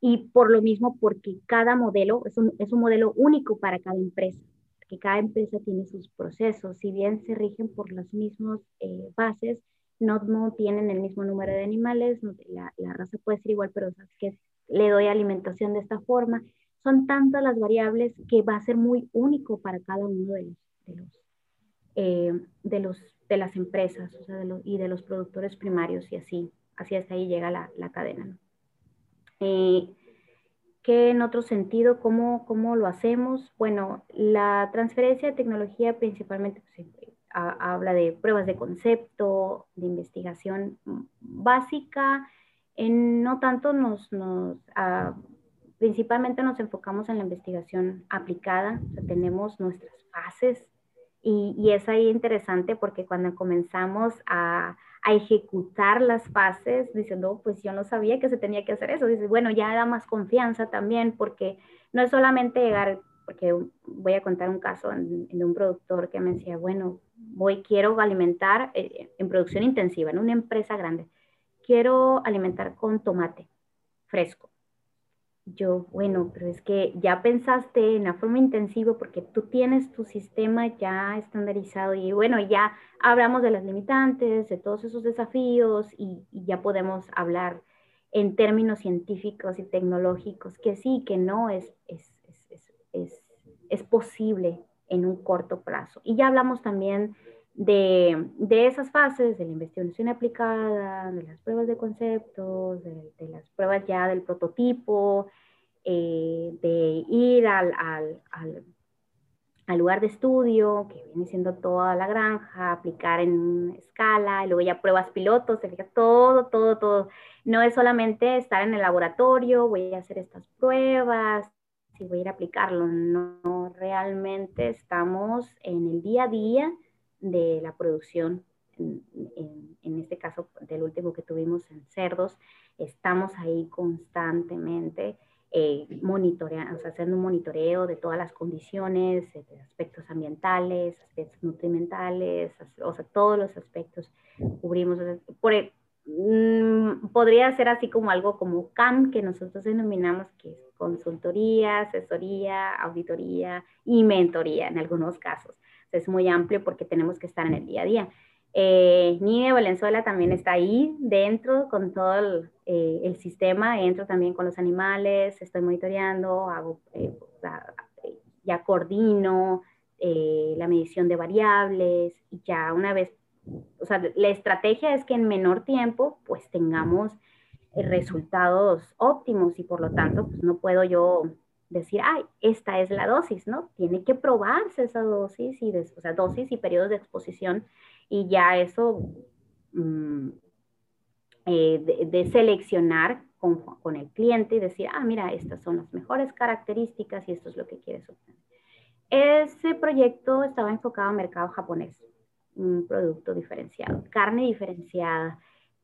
Y por lo mismo, porque cada modelo es un, es un modelo único para cada empresa, que cada empresa tiene sus procesos, si bien se rigen por las mismas eh, bases, no, no tienen el mismo número de animales, la, la, raza puede ser igual, pero sabes que le doy alimentación de esta forma. Son tantas las variables que va a ser muy único para cada uno de los, de los, eh, de los de las empresas o sea, de los, y de los productores primarios y así, así hasta ahí llega la, la cadena. Eh, ¿Qué en otro sentido, cómo, cómo lo hacemos? Bueno, la transferencia de tecnología principalmente pues, habla de pruebas de concepto, de investigación básica, no tanto nos, nos principalmente nos enfocamos en la investigación aplicada, tenemos nuestras fases y, es ahí interesante porque cuando comenzamos a, ejecutar las fases, diciendo, pues yo no sabía que se tenía que hacer eso. Dice, bueno, ya da más confianza también porque no es solamente llegar, porque voy a contar un caso de un productor que me decía, bueno, voy, quiero alimentar eh, en producción intensiva, en una empresa grande, quiero alimentar con tomate fresco yo, bueno, pero es que ya pensaste en la forma intensiva porque tú tienes tu sistema ya estandarizado y bueno, ya hablamos de las limitantes, de todos esos desafíos y, ya podemos hablar en términos científicos y tecnológicos que sí, que no es, es, es, es posible en un corto plazo. Y ya hablamos también de, de, esas fases, de la investigación aplicada, de las pruebas de conceptos, de, las pruebas ya del prototipo, eh, de ir al, al, al, al, lugar de estudio, que viene siendo toda la granja, aplicar en escala, y luego ya pruebas pilotos, se fija todo, todo, todo. No es solamente estar en el laboratorio, voy a hacer estas pruebas, si voy a ir a aplicarlo, no, realmente estamos en el día a día de la producción, en, este caso del último que tuvimos en cerdos, estamos ahí constantemente eh, monitoreando, o sea, haciendo un monitoreo de todas las condiciones, de aspectos ambientales, aspectos nutrimentales, o sea, todos los aspectos cubrimos. Por, mm, podría ser así como algo como CAM, que nosotros denominamos que es consultoría, asesoría, auditoría y mentoría en algunos casos. Es muy amplio porque tenemos que estar en el día a día. Eh, de Valenzuela también está ahí dentro con todo el, eh, sistema, entro también con los animales, estoy monitoreando, hago, eh, ya coordino eh, la medición de variables y ya una vez, o sea, la estrategia es que en menor tiempo pues tengamos resultados óptimos y por lo tanto pues no puedo yo decir, ay, esta es la dosis, ¿no? Tiene que probarse esa dosis y, o sea, dosis y periodos de exposición y ya eso mm, eh, de, seleccionar con, con, el cliente y decir, ah, mira, estas son las mejores características y esto es lo que quieres obtener. Ese proyecto estaba enfocado al mercado japonés, un producto diferenciado, carne diferenciada,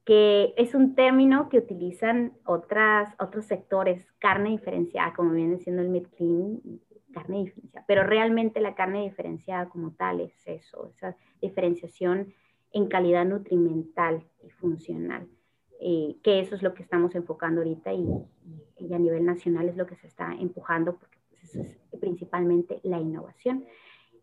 que es un término que utilizan otras, otros sectores, carne diferenciada, como viene siendo el meat clean, carne diferenciada, pero realmente la carne diferenciada como tal es eso, esa diferenciación en calidad nutrimental y funcional, eh, que eso es lo que estamos enfocando ahorita y, y, a nivel nacional es lo que se está empujando, porque pues, eso es principalmente la innovación.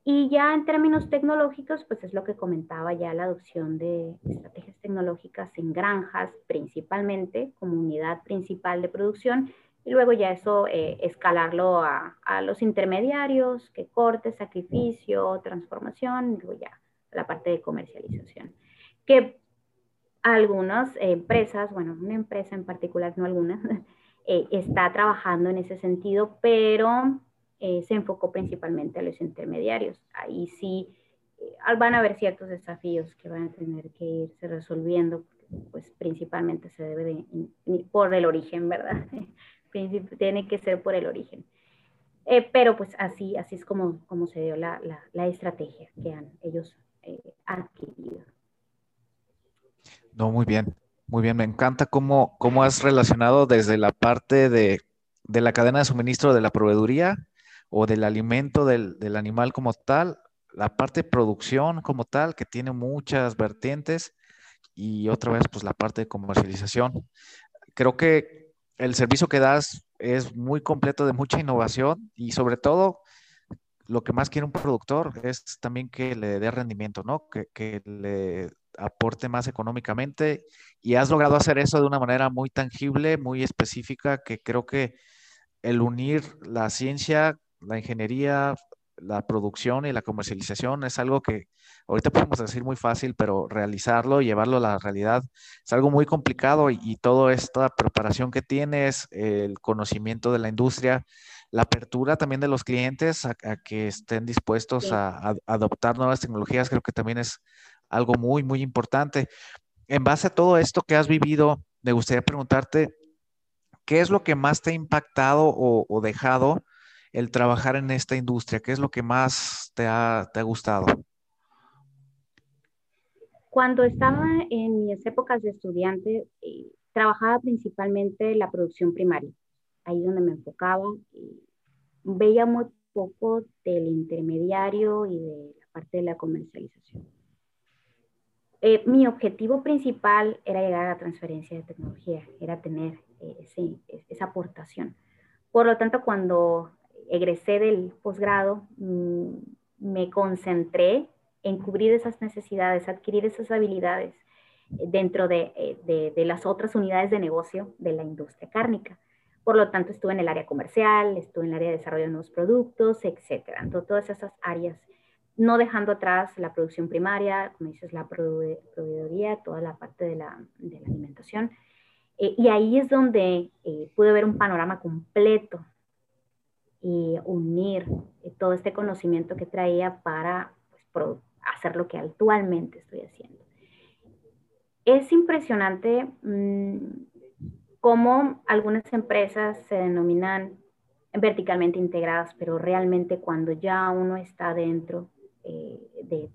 Y ya en términos tecnológicos, pues es lo que comentaba ya la adopción de estrategias tecnológicas en granjas, principalmente como unidad principal de producción, y luego ya eso eh, escalarlo a, a, los intermediarios, que corte, sacrificio, transformación, y luego ya la parte de comercialización. Que algunas empresas, bueno, una empresa en particular, no algunas, eh, está trabajando en ese sentido, pero eh, se enfocó principalmente a los intermediarios. Ahí sí eh, van a haber ciertos desafíos que van a tener que irse resolviendo, pues principalmente se debe de, por el origen, ¿verdad? Tiene que ser por el origen. Eh, pero pues así, así es como, como se dio la, la, la estrategia que han ellos adquirido. No, muy bien, muy bien. Me encanta cómo, cómo has relacionado desde la parte de, de la cadena de suministro de la proveeduría o del alimento del, animal como tal, la parte de producción como tal, que tiene muchas vertientes, y otra vez, pues la parte de comercialización. Creo que el servicio que das es muy completo de mucha innovación y sobre todo lo que más quiere un productor es también que le dé rendimiento, ¿no? Que, que, le aporte más económicamente y has logrado hacer eso de una manera muy tangible, muy específica, que creo que el unir la ciencia la ingeniería, la producción y la comercialización es algo que ahorita podemos decir muy fácil, pero realizarlo y llevarlo a la realidad es algo muy complicado y, toda esta preparación que tienes, el conocimiento de la industria, la apertura también de los clientes a, que estén dispuestos a, adoptar nuevas tecnologías, creo que también es algo muy, muy importante. En base a todo esto que has vivido, me gustaría preguntarte, ¿qué es lo que más te ha impactado o, o dejado? El trabajar en esta industria? ¿Qué es lo que más te ha, te ha gustado? Cuando estaba en mis épocas de estudiante, eh, trabajaba principalmente en la producción primaria. Ahí donde me enfocaba. veía muy poco del intermediario y de la parte de la comercialización. Eh, mi objetivo principal era llegar a la transferencia de tecnología, era tener eh, esa aportación. Por lo tanto, cuando egresé del posgrado, mm, me concentré en cubrir esas necesidades, adquirir esas habilidades dentro eh, de, de, las otras unidades de negocio de la industria cárnica. Por lo tanto, estuve en el área comercial, estuve en el área de desarrollo de nuevos productos, etcétera. Entonces, todas esas áreas, no dejando atrás la producción primaria, como dices, la proveedoría, toda la parte de la, de la alimentación. Eh, y ahí es donde eh, pude ver un panorama completo y unir eh, todo este conocimiento que traía para pues, hacer lo que actualmente estoy haciendo. Es impresionante mm, cómo algunas empresas se denominan verticalmente integradas, pero realmente cuando ya uno está dentro eh, de,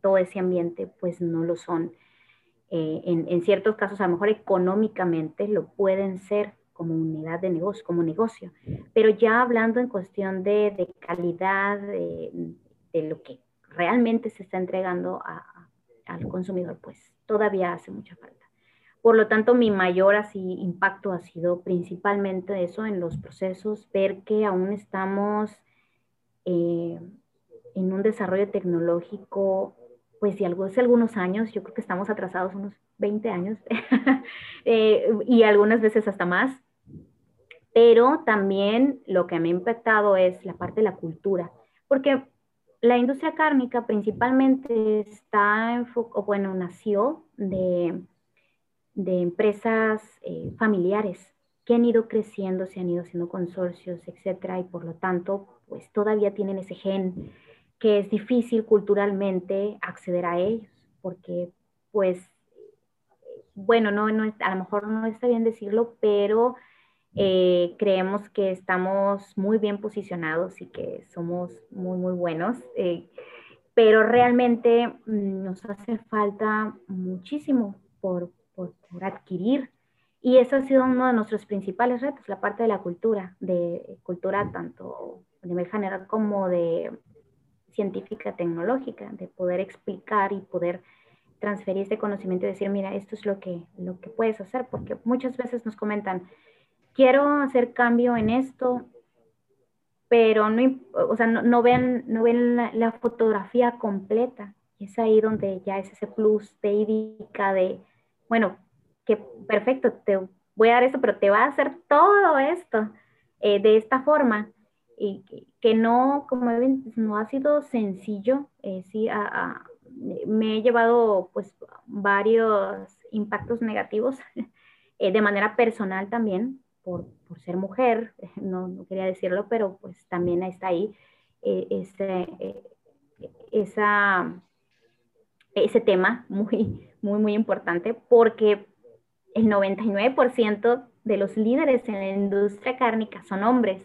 todo ese ambiente, pues no lo son. Eh, en, en, ciertos casos, a lo mejor económicamente lo pueden ser, como unidad de negocio, como negocio. Pero ya hablando en cuestión de, calidad, de, lo que realmente se está entregando al consumidor, pues todavía hace mucha falta. Por lo tanto, mi mayor así, impacto ha sido principalmente eso en los procesos, ver que aún estamos eh, en un desarrollo tecnológico, pues algo, hace algunos años, yo creo que estamos atrasados unos 20 años eh, y algunas veces hasta más. Pero también lo que me ha impactado es la parte de la cultura, porque la industria cárnica principalmente está enfocada, bueno, nació de de empresas eh, familiares que han ido creciendo, se han ido haciendo consorcios, etcétera, y por lo tanto, pues todavía tienen ese gen que es difícil culturalmente acceder a ellos, porque pues, bueno, no, no a lo mejor no está bien decirlo, pero eh, creemos que estamos muy bien posicionados y que somos muy, muy buenos, eh, pero realmente mm, nos hace falta muchísimo por, por, adquirir. Y eso ha sido uno de nuestros principales retos, la parte de la cultura, de cultura tanto a nivel general como de científica tecnológica, de poder explicar y poder transferir este conocimiento y decir, mira, esto es lo que, lo que puedes hacer, porque muchas veces nos comentan, quiero hacer cambio en esto, pero no, o sea, no, ven, no ven la, fotografía completa. Y es ahí donde ya es ese plus de IDICA, de, bueno, que perfecto, te voy a dar esto, pero te va a hacer todo esto eh, de esta forma. Y que, no, como ven, no ha sido sencillo. Eh, sí, me he llevado pues varios impactos negativos eh, de manera personal también, por, por ser mujer, no, no, quería decirlo, pero pues también está ahí ese, esa, ese tema muy, muy, muy importante, porque el 99% de los líderes en la industria cárnica son hombres.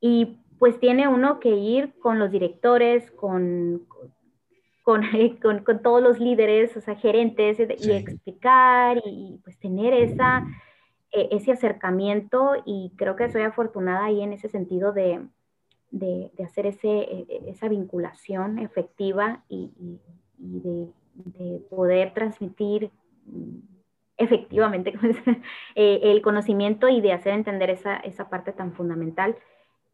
Y pues tiene uno que ir con los directores, con, con, con, todos los líderes, o sea, gerentes, y explicar y, pues tener esa, ese acercamiento y creo que soy afortunada ahí en ese sentido de, de, de hacer ese, e, e, esa vinculación efectiva y, y de, de, poder transmitir efectivamente eh, el conocimiento y de hacer entender esa, esa parte tan fundamental.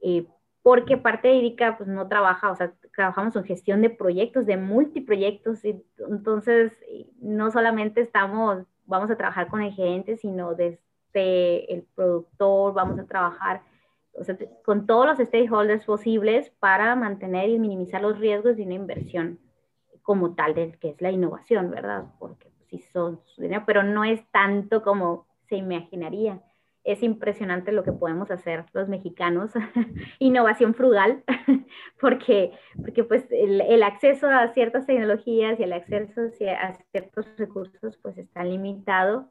Eh, porque parte de IRICA pues no trabaja, o sea, trabajamos en gestión de proyectos, de multiproyectos, y entonces no solamente estamos, vamos a trabajar con el gerente, sino desde el productor, vamos a trabajar o sea, con todos los stakeholders posibles para mantener y minimizar los riesgos de una inversión como tal, del que es la innovación, ¿verdad? Porque sí son su dinero, pero no es tanto como se imaginaría. Es impresionante lo que podemos hacer los mexicanos, innovación frugal, porque, porque pues el, el, acceso a ciertas tecnologías y el acceso a ciertos recursos pues está limitado,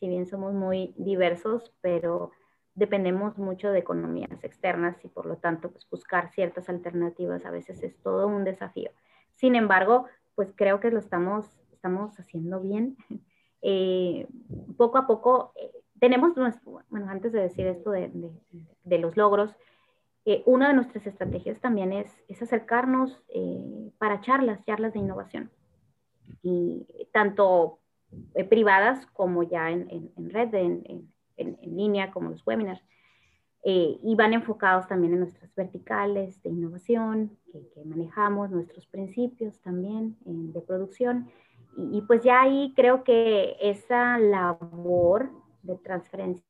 si bien somos muy diversos, pero dependemos mucho de economías externas y por lo tanto pues buscar ciertas alternativas a veces es todo un desafío. Sin embargo, pues creo que lo estamos estamos haciendo bien. Eh, poco a poco eh, tenemos, bueno, antes de decir esto de, de, los logros, eh, una de nuestras estrategias también es, es acercarnos para charlas, charlas de innovación, y tanto privadas como ya en, en, red, en, en, línea, como los webinars. y van enfocados también en nuestras verticales de innovación que, manejamos, nuestros principios también de producción y, pues ya ahí creo que esa labor de transferencia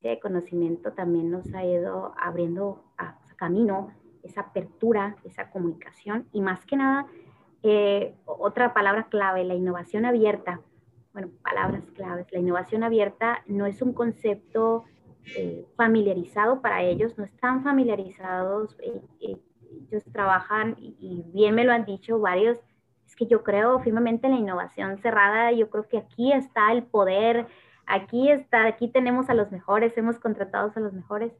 de conocimiento también nos ha ido abriendo camino, esa apertura, esa comunicación y más que nada, eh, otra palabra clave, la innovación abierta. Bueno, palabras claves. La innovación abierta no es un concepto eh, familiarizado para ellos, no están familiarizados, eh, ellos trabajan y bien me lo han dicho varios que yo creo firmemente en la innovación cerrada, yo creo que aquí está el poder, aquí está, aquí tenemos a los mejores, hemos contratado a los mejores,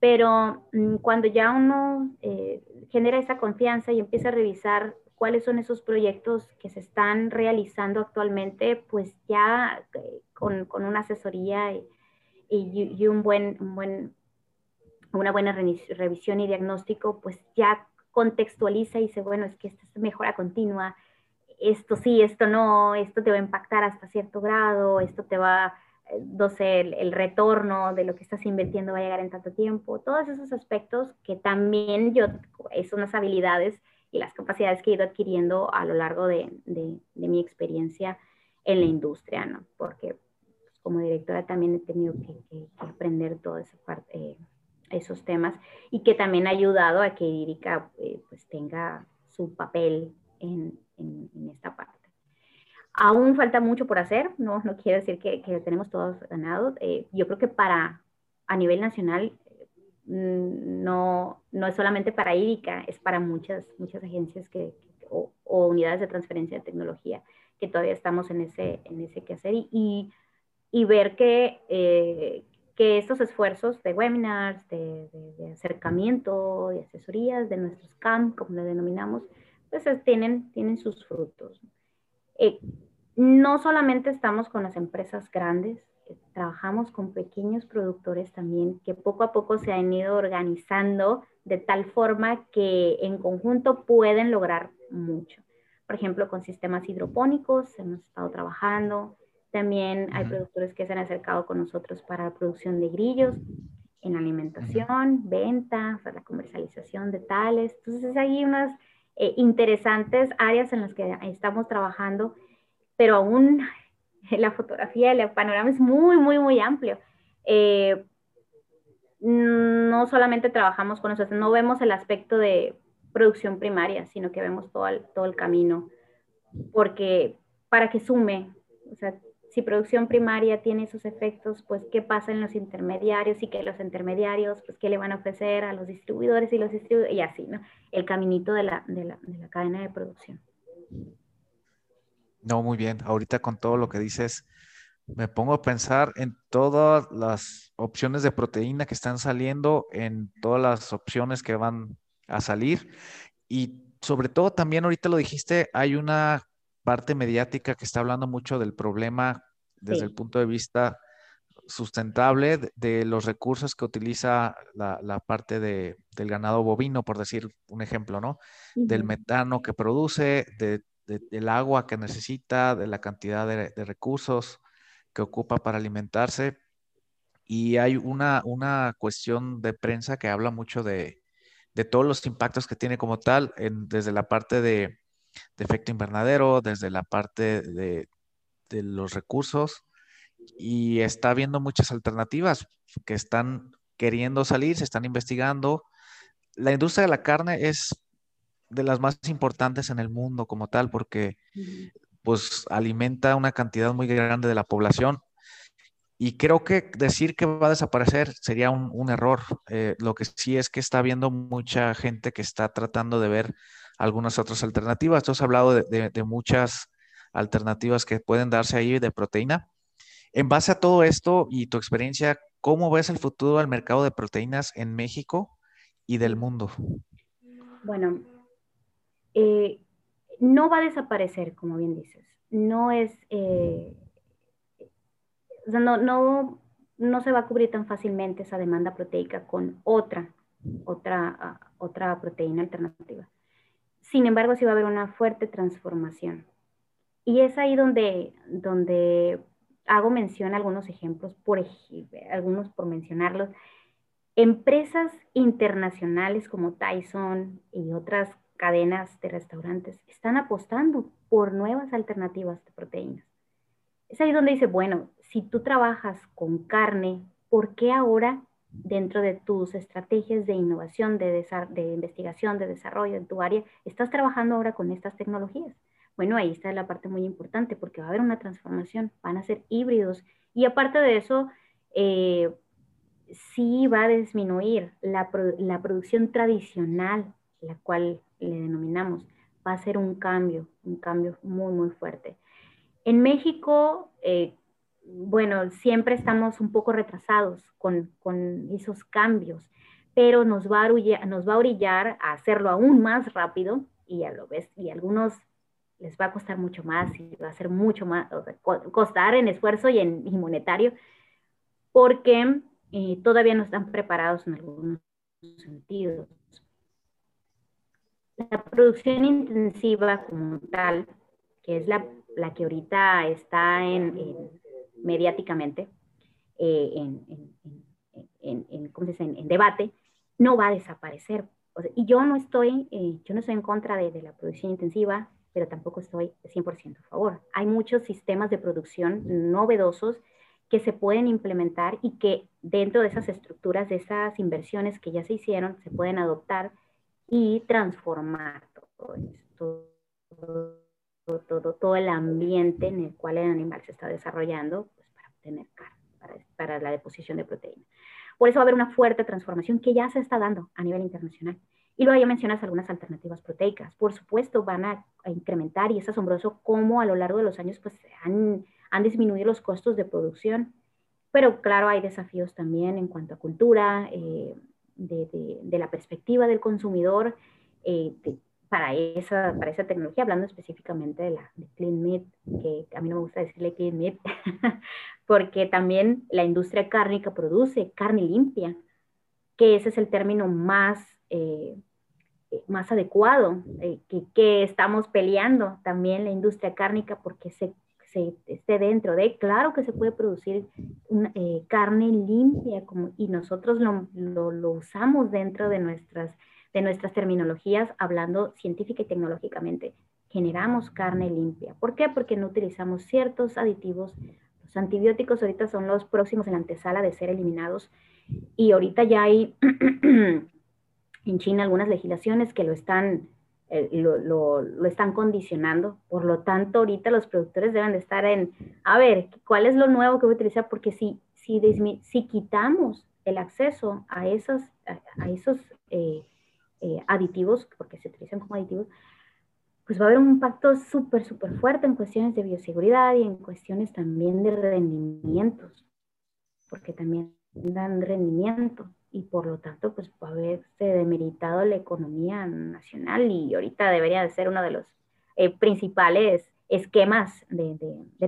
pero mm, cuando ya uno eh, genera esa confianza y empieza a revisar cuáles son esos proyectos que se están realizando actualmente, pues ya eh, con, con, una asesoría y, y, un buen, un buen, una buena revisión y diagnóstico, pues ya contextualiza y dice, bueno, es que esta es mejora continua, esto sí, esto no, esto te va a impactar hasta cierto grado, esto te va, eh, no sé, el, retorno de lo que estás invirtiendo va a llegar en tanto tiempo, todos esos aspectos que también yo, son unas habilidades y las capacidades que he ido adquiriendo a lo largo de, de, mi experiencia en la industria, ¿no? Porque pues, como directora también he tenido que, aprender toda esa parte, eh, esos temas y que también ha ayudado a que Irica eh, pues tenga su papel en, en, esta parte. Aún falta mucho por hacer, no, no quiero decir que, que tenemos todos ganados. Eh, yo creo que para, a nivel nacional, no, no es solamente para IDICA, es para muchas, muchas agencias que, o, unidades de transferencia de tecnología que todavía estamos en ese, en ese quehacer y, y, ver que, eh, que estos esfuerzos de webinars, de, acercamiento, de asesorías, de nuestros CAM, como le denominamos, pues tienen, tienen sus frutos. Eh, no solamente estamos con las empresas grandes, trabajamos con pequeños productores también que poco a poco se han ido organizando de tal forma que en conjunto pueden lograr mucho. Por ejemplo, con sistemas hidropónicos hemos estado trabajando. También hay productores que se han acercado con nosotros para la producción de grillos en alimentación, venta, para la comercialización de tales. Entonces hay unas eh, interesantes áreas en las que estamos trabajando, pero aún la fotografía, el panorama es muy, muy, muy amplio. Eh, no solamente trabajamos con eso, no vemos el aspecto de producción primaria, sino que vemos todo el, todo el camino, porque para que sume, o sea, si producción primaria tiene esos efectos, pues qué pasa en los intermediarios y que los intermediarios, pues qué le van a ofrecer a los distribuidores y los distribuidores, y así, ¿no? El caminito de la, de la, de la cadena de producción. No, muy bien. Ahorita con todo lo que dices, me pongo a pensar en todas las opciones de proteína que están saliendo, en todas las opciones que van a salir y sobre todo también ahorita lo dijiste, hay una parte mediática que está hablando mucho del problema desde el punto de vista sustentable de, los recursos que utiliza la, parte de, del ganado bovino, por decir un ejemplo, ¿no? Del metano que produce, del agua que necesita, de la cantidad de, recursos que ocupa para alimentarse. Y hay una, una cuestión de prensa que habla mucho de, todos los impactos que tiene como tal, desde la parte de, de efecto invernadero, desde la parte de, los recursos y está viendo muchas alternativas que están queriendo salir, se están investigando. La industria de la carne es de las más importantes en el mundo como tal porque pues alimenta una cantidad muy grande de la población y creo que decir que va a desaparecer sería un, error. Eh, lo que sí es que está viendo mucha gente que está tratando de ver algunas otras alternativas. Tú has hablado de, muchas alternativas que pueden darse ahí de proteína. En base a todo esto y tu experiencia, ¿cómo ves el futuro del mercado de proteínas en México y del mundo? Bueno, eh, no va a desaparecer, como bien dices. No es, eh, no, no, no se va a cubrir tan fácilmente esa demanda proteica con otra, otra, ah, otra proteína alternativa. Sin embargo, sí va a haber una fuerte transformación. Y es ahí donde, donde hago mención a algunos ejemplos, por, algunos por mencionarlos. Empresas internacionales como Tyson y otras cadenas de restaurantes están apostando por nuevas alternativas de proteínas. Es ahí donde dice, bueno, si tú trabajas con carne, ¿por qué ahora dentro de tus estrategias de innovación, de, investigación, de desarrollo en tu área, estás trabajando ahora con estas tecnologías. Bueno, ahí está la parte muy importante porque va a haber una transformación, van a ser híbridos y aparte de eso, eh, sí va a disminuir la, producción tradicional, la cual le denominamos, va a ser un cambio, un cambio muy, muy fuerte. En México, eh, bueno, siempre estamos un poco retrasados con, esos cambios, pero nos va, a orillar a hacerlo aún más rápido y a lo ves, y algunos les va a costar mucho más y va a ser mucho más, costar en esfuerzo y en monetario, porque eh, todavía no están preparados en algunos sentidos. La producción intensiva como tal que es la, la que ahorita está en, mediáticamente eh, en, en, en, ¿cómo se dice? en, debate, no va a desaparecer. y yo no estoy, eh, yo no estoy en contra de, de, la producción intensiva, pero tampoco estoy 100% a favor. Hay muchos sistemas de producción novedosos que se pueden implementar y que dentro de esas estructuras, de esas inversiones que ya se hicieron, se pueden adoptar y transformar todo, todo, todo, todo el ambiente en el cual el animal se está desarrollando pues, para obtener carne, para, para la deposición de proteína. Por eso va a haber una fuerte transformación que ya se está dando a nivel internacional. Y luego ya mencionas algunas alternativas proteicas. Por supuesto, van a, incrementar y es asombroso cómo a lo largo de los años pues, han, han disminuido los costos de producción. Pero claro, hay desafíos también en cuanto a cultura, eh, de, la perspectiva del consumidor eh, para, esa, para esa tecnología, hablando específicamente de la Clean Meat, que a mí no me gusta decirle Clean Meat, porque también la industria cárnica produce carne limpia, que ese es el término más eh, más adecuado, eh, que, estamos peleando también la industria cárnica porque se, se, esté dentro de, claro que se puede producir eh, carne limpia como, y nosotros lo, lo, lo, usamos dentro de nuestras, de nuestras terminologías hablando científica y tecnológicamente. Generamos carne limpia. ¿Por qué? Porque no utilizamos ciertos aditivos. Los antibióticos ahorita son los próximos en la antesala de ser eliminados y ahorita ya hay en China algunas legislaciones que lo están, eh, lo, lo, lo, están condicionando. Por lo tanto, ahorita los productores deben de estar en, a ver, ¿cuál es lo nuevo que voy a utilizar? Porque si, si, si quitamos el acceso a esos, a, esos eh, eh, aditivos, porque se utilizan como aditivos, pues va a haber un impacto súper, súper fuerte en cuestiones de bioseguridad y en cuestiones también de rendimientos, porque también dan rendimiento y por lo tanto pues puede haberse demeritado la economía nacional y ahorita debería de ser uno de los eh, principales esquemas de,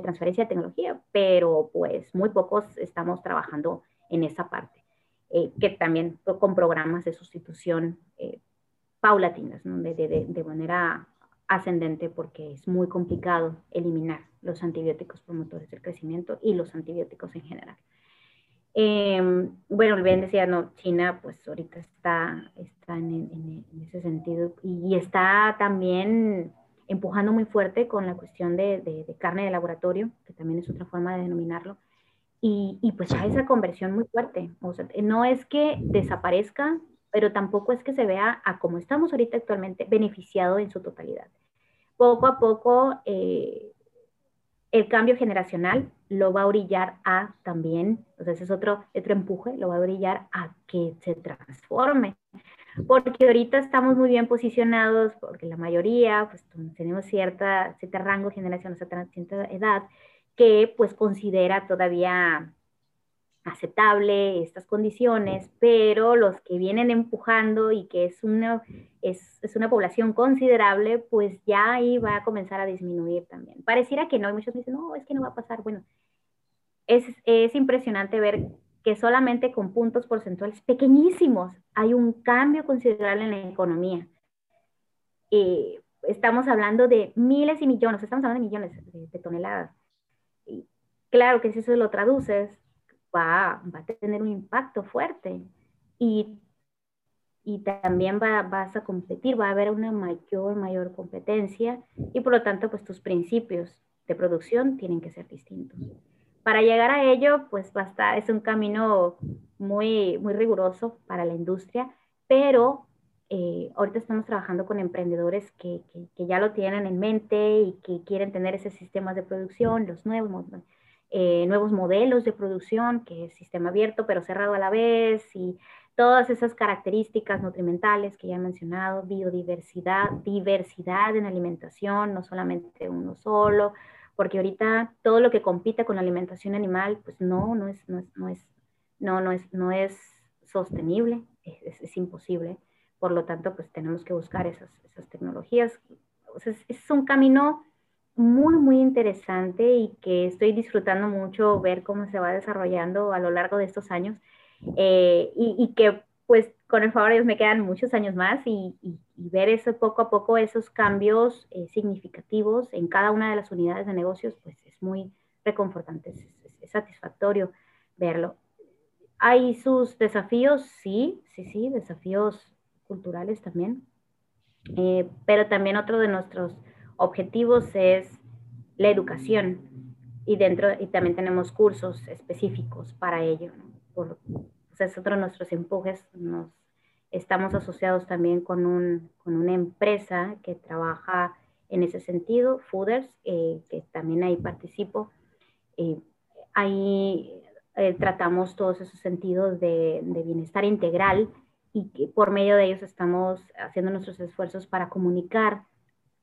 transferencia de tecnología, pero pues muy pocos estamos trabajando en esa parte, eh, que también con programas de sustitución eh, paulatinas, de, de manera ascendente porque es muy complicado eliminar los antibióticos promotores del crecimiento y los antibióticos en general. Eh, bueno, bien decía, no, China pues ahorita está, está en, ese sentido y, está también empujando muy fuerte con la cuestión de, de, carne de laboratorio, que también es otra forma de denominarlo, y, y pues hay esa conversión muy fuerte. O sea, no es que desaparezca, pero tampoco es que se vea a como estamos ahorita actualmente beneficiado en su totalidad. Poco a poco eh, el cambio generacional lo va a orillar a también, o sea, ese es otro, otro empuje, lo va a orillar a que se transforme. Porque ahorita estamos muy bien posicionados, porque la mayoría, pues tenemos cierta, cierto rango generacional, cierta edad, que pues considera todavía aceptable estas condiciones, pero los que vienen empujando y que es una, es, es, una población considerable, pues ya ahí va a comenzar a disminuir también. Pareciera que no, y muchos dicen, no, es que no va a pasar. Bueno, es, es impresionante ver que solamente con puntos porcentuales pequeñísimos hay un cambio considerable en la economía. Eh, estamos hablando de miles y millones, estamos hablando de millones de, de toneladas. Y claro que si eso lo traduces va, va a tener un impacto fuerte y, y también va, vas a competir, va a haber una mayor, mayor competencia y por lo tanto pues tus principios de producción tienen que ser distintos. Para llegar a ello, pues basta, es un camino muy, muy riguroso para la industria, pero eh, ahorita estamos trabajando con emprendedores que, que, que, ya lo tienen en mente y que quieren tener ese sistemas de producción, los nuevos, eh, nuevos modelos de producción, que es sistema abierto pero cerrado a la vez, y todas esas características nutrimentales que ya he mencionado, biodiversidad, diversidad en alimentación, no solamente uno solo, porque ahorita todo lo que compita con la alimentación animal, pues no, no es, no es, no es, no, no es, no es sostenible, es, es, imposible. Por lo tanto, pues tenemos que buscar esas, esas tecnologías. O sea, es, es un camino muy, muy interesante y que estoy disfrutando mucho ver cómo se va desarrollando a lo largo de estos años eh, y, y, que pues con el favor de Dios me quedan muchos años más y, ver eso poco a poco, esos cambios eh, significativos en cada una de las unidades de negocios, pues es muy reconfortante, es, satisfactorio verlo. Hay sus desafíos, sí, sí, sí, desafíos culturales también, eh, pero también otro de nuestros objetivos es la educación y dentro y también tenemos cursos específicos para ello. Por, es otro de nuestros empujes. Nos, estamos asociados también con, un, con una empresa que trabaja en ese sentido, Fooders, eh, que también ahí participo. Eh, ahí eh, tratamos todos esos sentidos de, de, bienestar integral y que por medio de ellos estamos haciendo nuestros esfuerzos para comunicar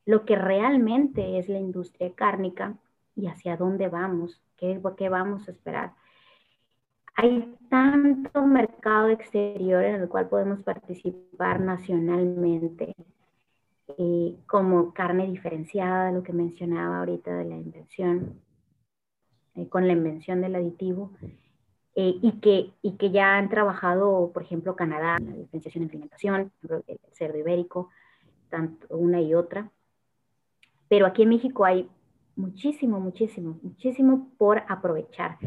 lo que realmente es la industria cárnica y hacia dónde vamos, qué, qué vamos a esperar. Hay tanto mercado exterior en el cual podemos participar nacionalmente, eh, como carne diferenciada, lo que mencionaba ahorita de la invención, eh, con la invención del aditivo, eh, y, que, y que ya han trabajado, por ejemplo, Canadá, la diferenciación en alimentación, el cerdo ibérico, tanto una y otra. Pero aquí en México hay muchísimo, muchísimo, muchísimo por aprovechar.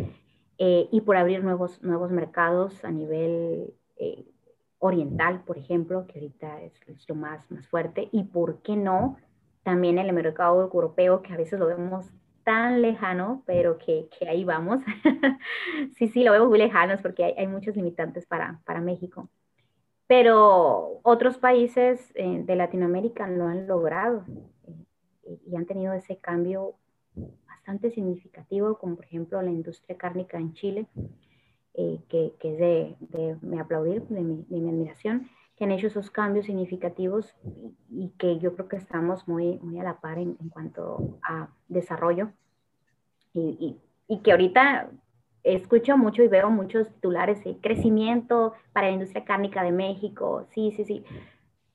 Eh, y por abrir nuevos, nuevos mercados a nivel eh, oriental, por ejemplo, que ahorita es, lo más, más fuerte, y por qué no también el mercado europeo, que a veces lo vemos tan lejano, pero que, que ahí vamos. sí, sí, lo vemos muy lejanos porque hay, hay muchos limitantes para, para, México. Pero otros países eh, de Latinoamérica lo han logrado y han tenido ese cambio bastante significativo, como por ejemplo la industria cárnica en Chile, eh, que, que, es de, de, me aplaudir, de mi, de mi, admiración, que han hecho esos cambios significativos y, que yo creo que estamos muy, muy a la par en, en cuanto a desarrollo. Y, y, que ahorita escucho mucho y veo muchos titulares de crecimiento para la industria cárnica de México, sí, sí, sí,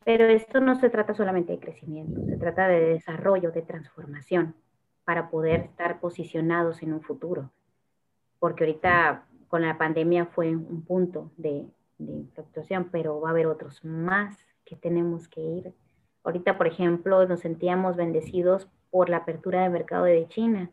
pero esto no se trata solamente de crecimiento, se trata de desarrollo, de transformación para poder estar posicionados en un futuro. Porque ahorita con la pandemia fue un punto de, de fluctuación, pero va a haber otros más que tenemos que ir. Ahorita, por ejemplo, nos sentíamos bendecidos por la apertura del mercado de China.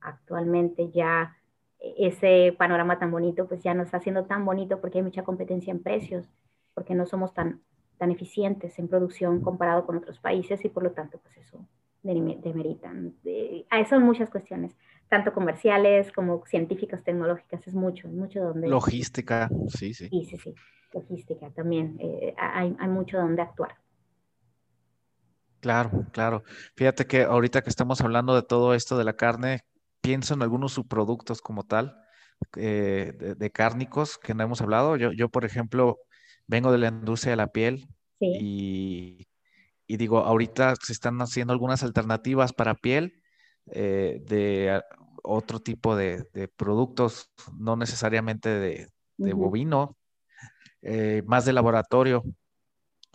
Actualmente ya ese panorama tan bonito, pues ya no está siendo tan bonito porque hay mucha competencia en precios, porque no somos tan, tan eficientes en producción comparado con otros países y por lo tanto, pues eso demeritan. De, hay, son muchas cuestiones, tanto comerciales como científicas, tecnológicas, es mucho, mucho donde... Logística, sí, sí. Sí, sí, sí, logística también, eh, hay, hay mucho donde actuar. Claro, claro. Fíjate que ahorita que estamos hablando de todo esto de la carne, pienso en algunos subproductos como tal, eh, de, de, cárnicos que no hemos hablado. Yo, yo, por ejemplo, vengo de la industria de la piel sí. y y digo, ahorita se están haciendo algunas alternativas para piel eh, de otro tipo de, de, productos, no necesariamente de, de uh -huh. bovino, eh, más de laboratorio.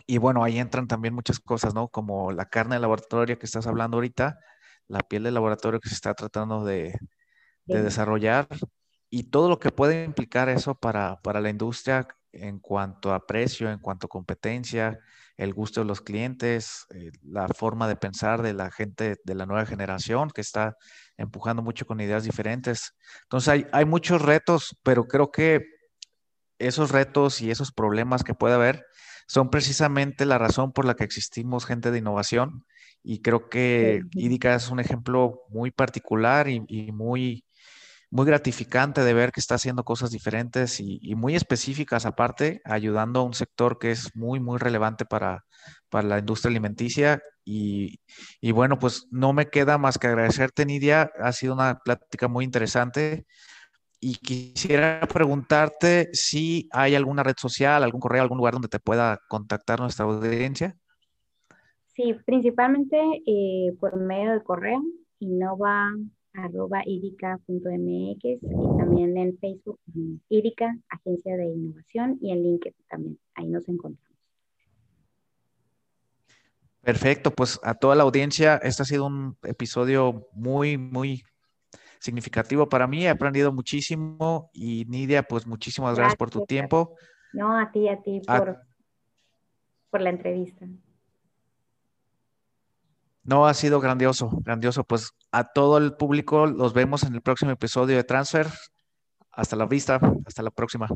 Y bueno, ahí entran también muchas cosas, ¿no? Como la carne de laboratorio que estás hablando ahorita, la piel de laboratorio que se está tratando de, de desarrollar y todo lo que puede implicar eso para, para la industria en cuanto a precio, en cuanto a competencia, el gusto de los clientes, eh, la forma de pensar de la gente de la nueva generación que está empujando mucho con ideas diferentes. Entonces hay, hay muchos retos, pero creo que esos retos y esos problemas que puede haber son precisamente la razón por la que existimos gente de innovación y creo que IDICA es un ejemplo muy particular y, y muy, muy gratificante de ver que está haciendo cosas diferentes y, muy específicas aparte, ayudando a un sector que es muy, muy relevante para, para la industria alimenticia. Y, y, bueno, pues no me queda más que agradecerte, Nidia. Ha sido una plática muy interesante. Y quisiera preguntarte si hay alguna red social, algún correo, algún lugar donde te pueda contactar nuestra audiencia. Sí, principalmente eh, por medio del correo, innova arroba idica.mx y también en Facebook, IDICA, Agencia de Innovación, y en LinkedIn también. Ahí nos encontramos. Perfecto, pues a toda la audiencia, este ha sido un episodio muy, muy significativo para mí. He aprendido muchísimo y Nidia, pues muchísimas gracias, gracias por tu tiempo. No, a ti, a ti Ah. por, por la entrevista. No, ha sido grandioso, grandioso. Pues a todo el público los vemos en el próximo episodio de Transfer. Hasta la vista, hasta la próxima.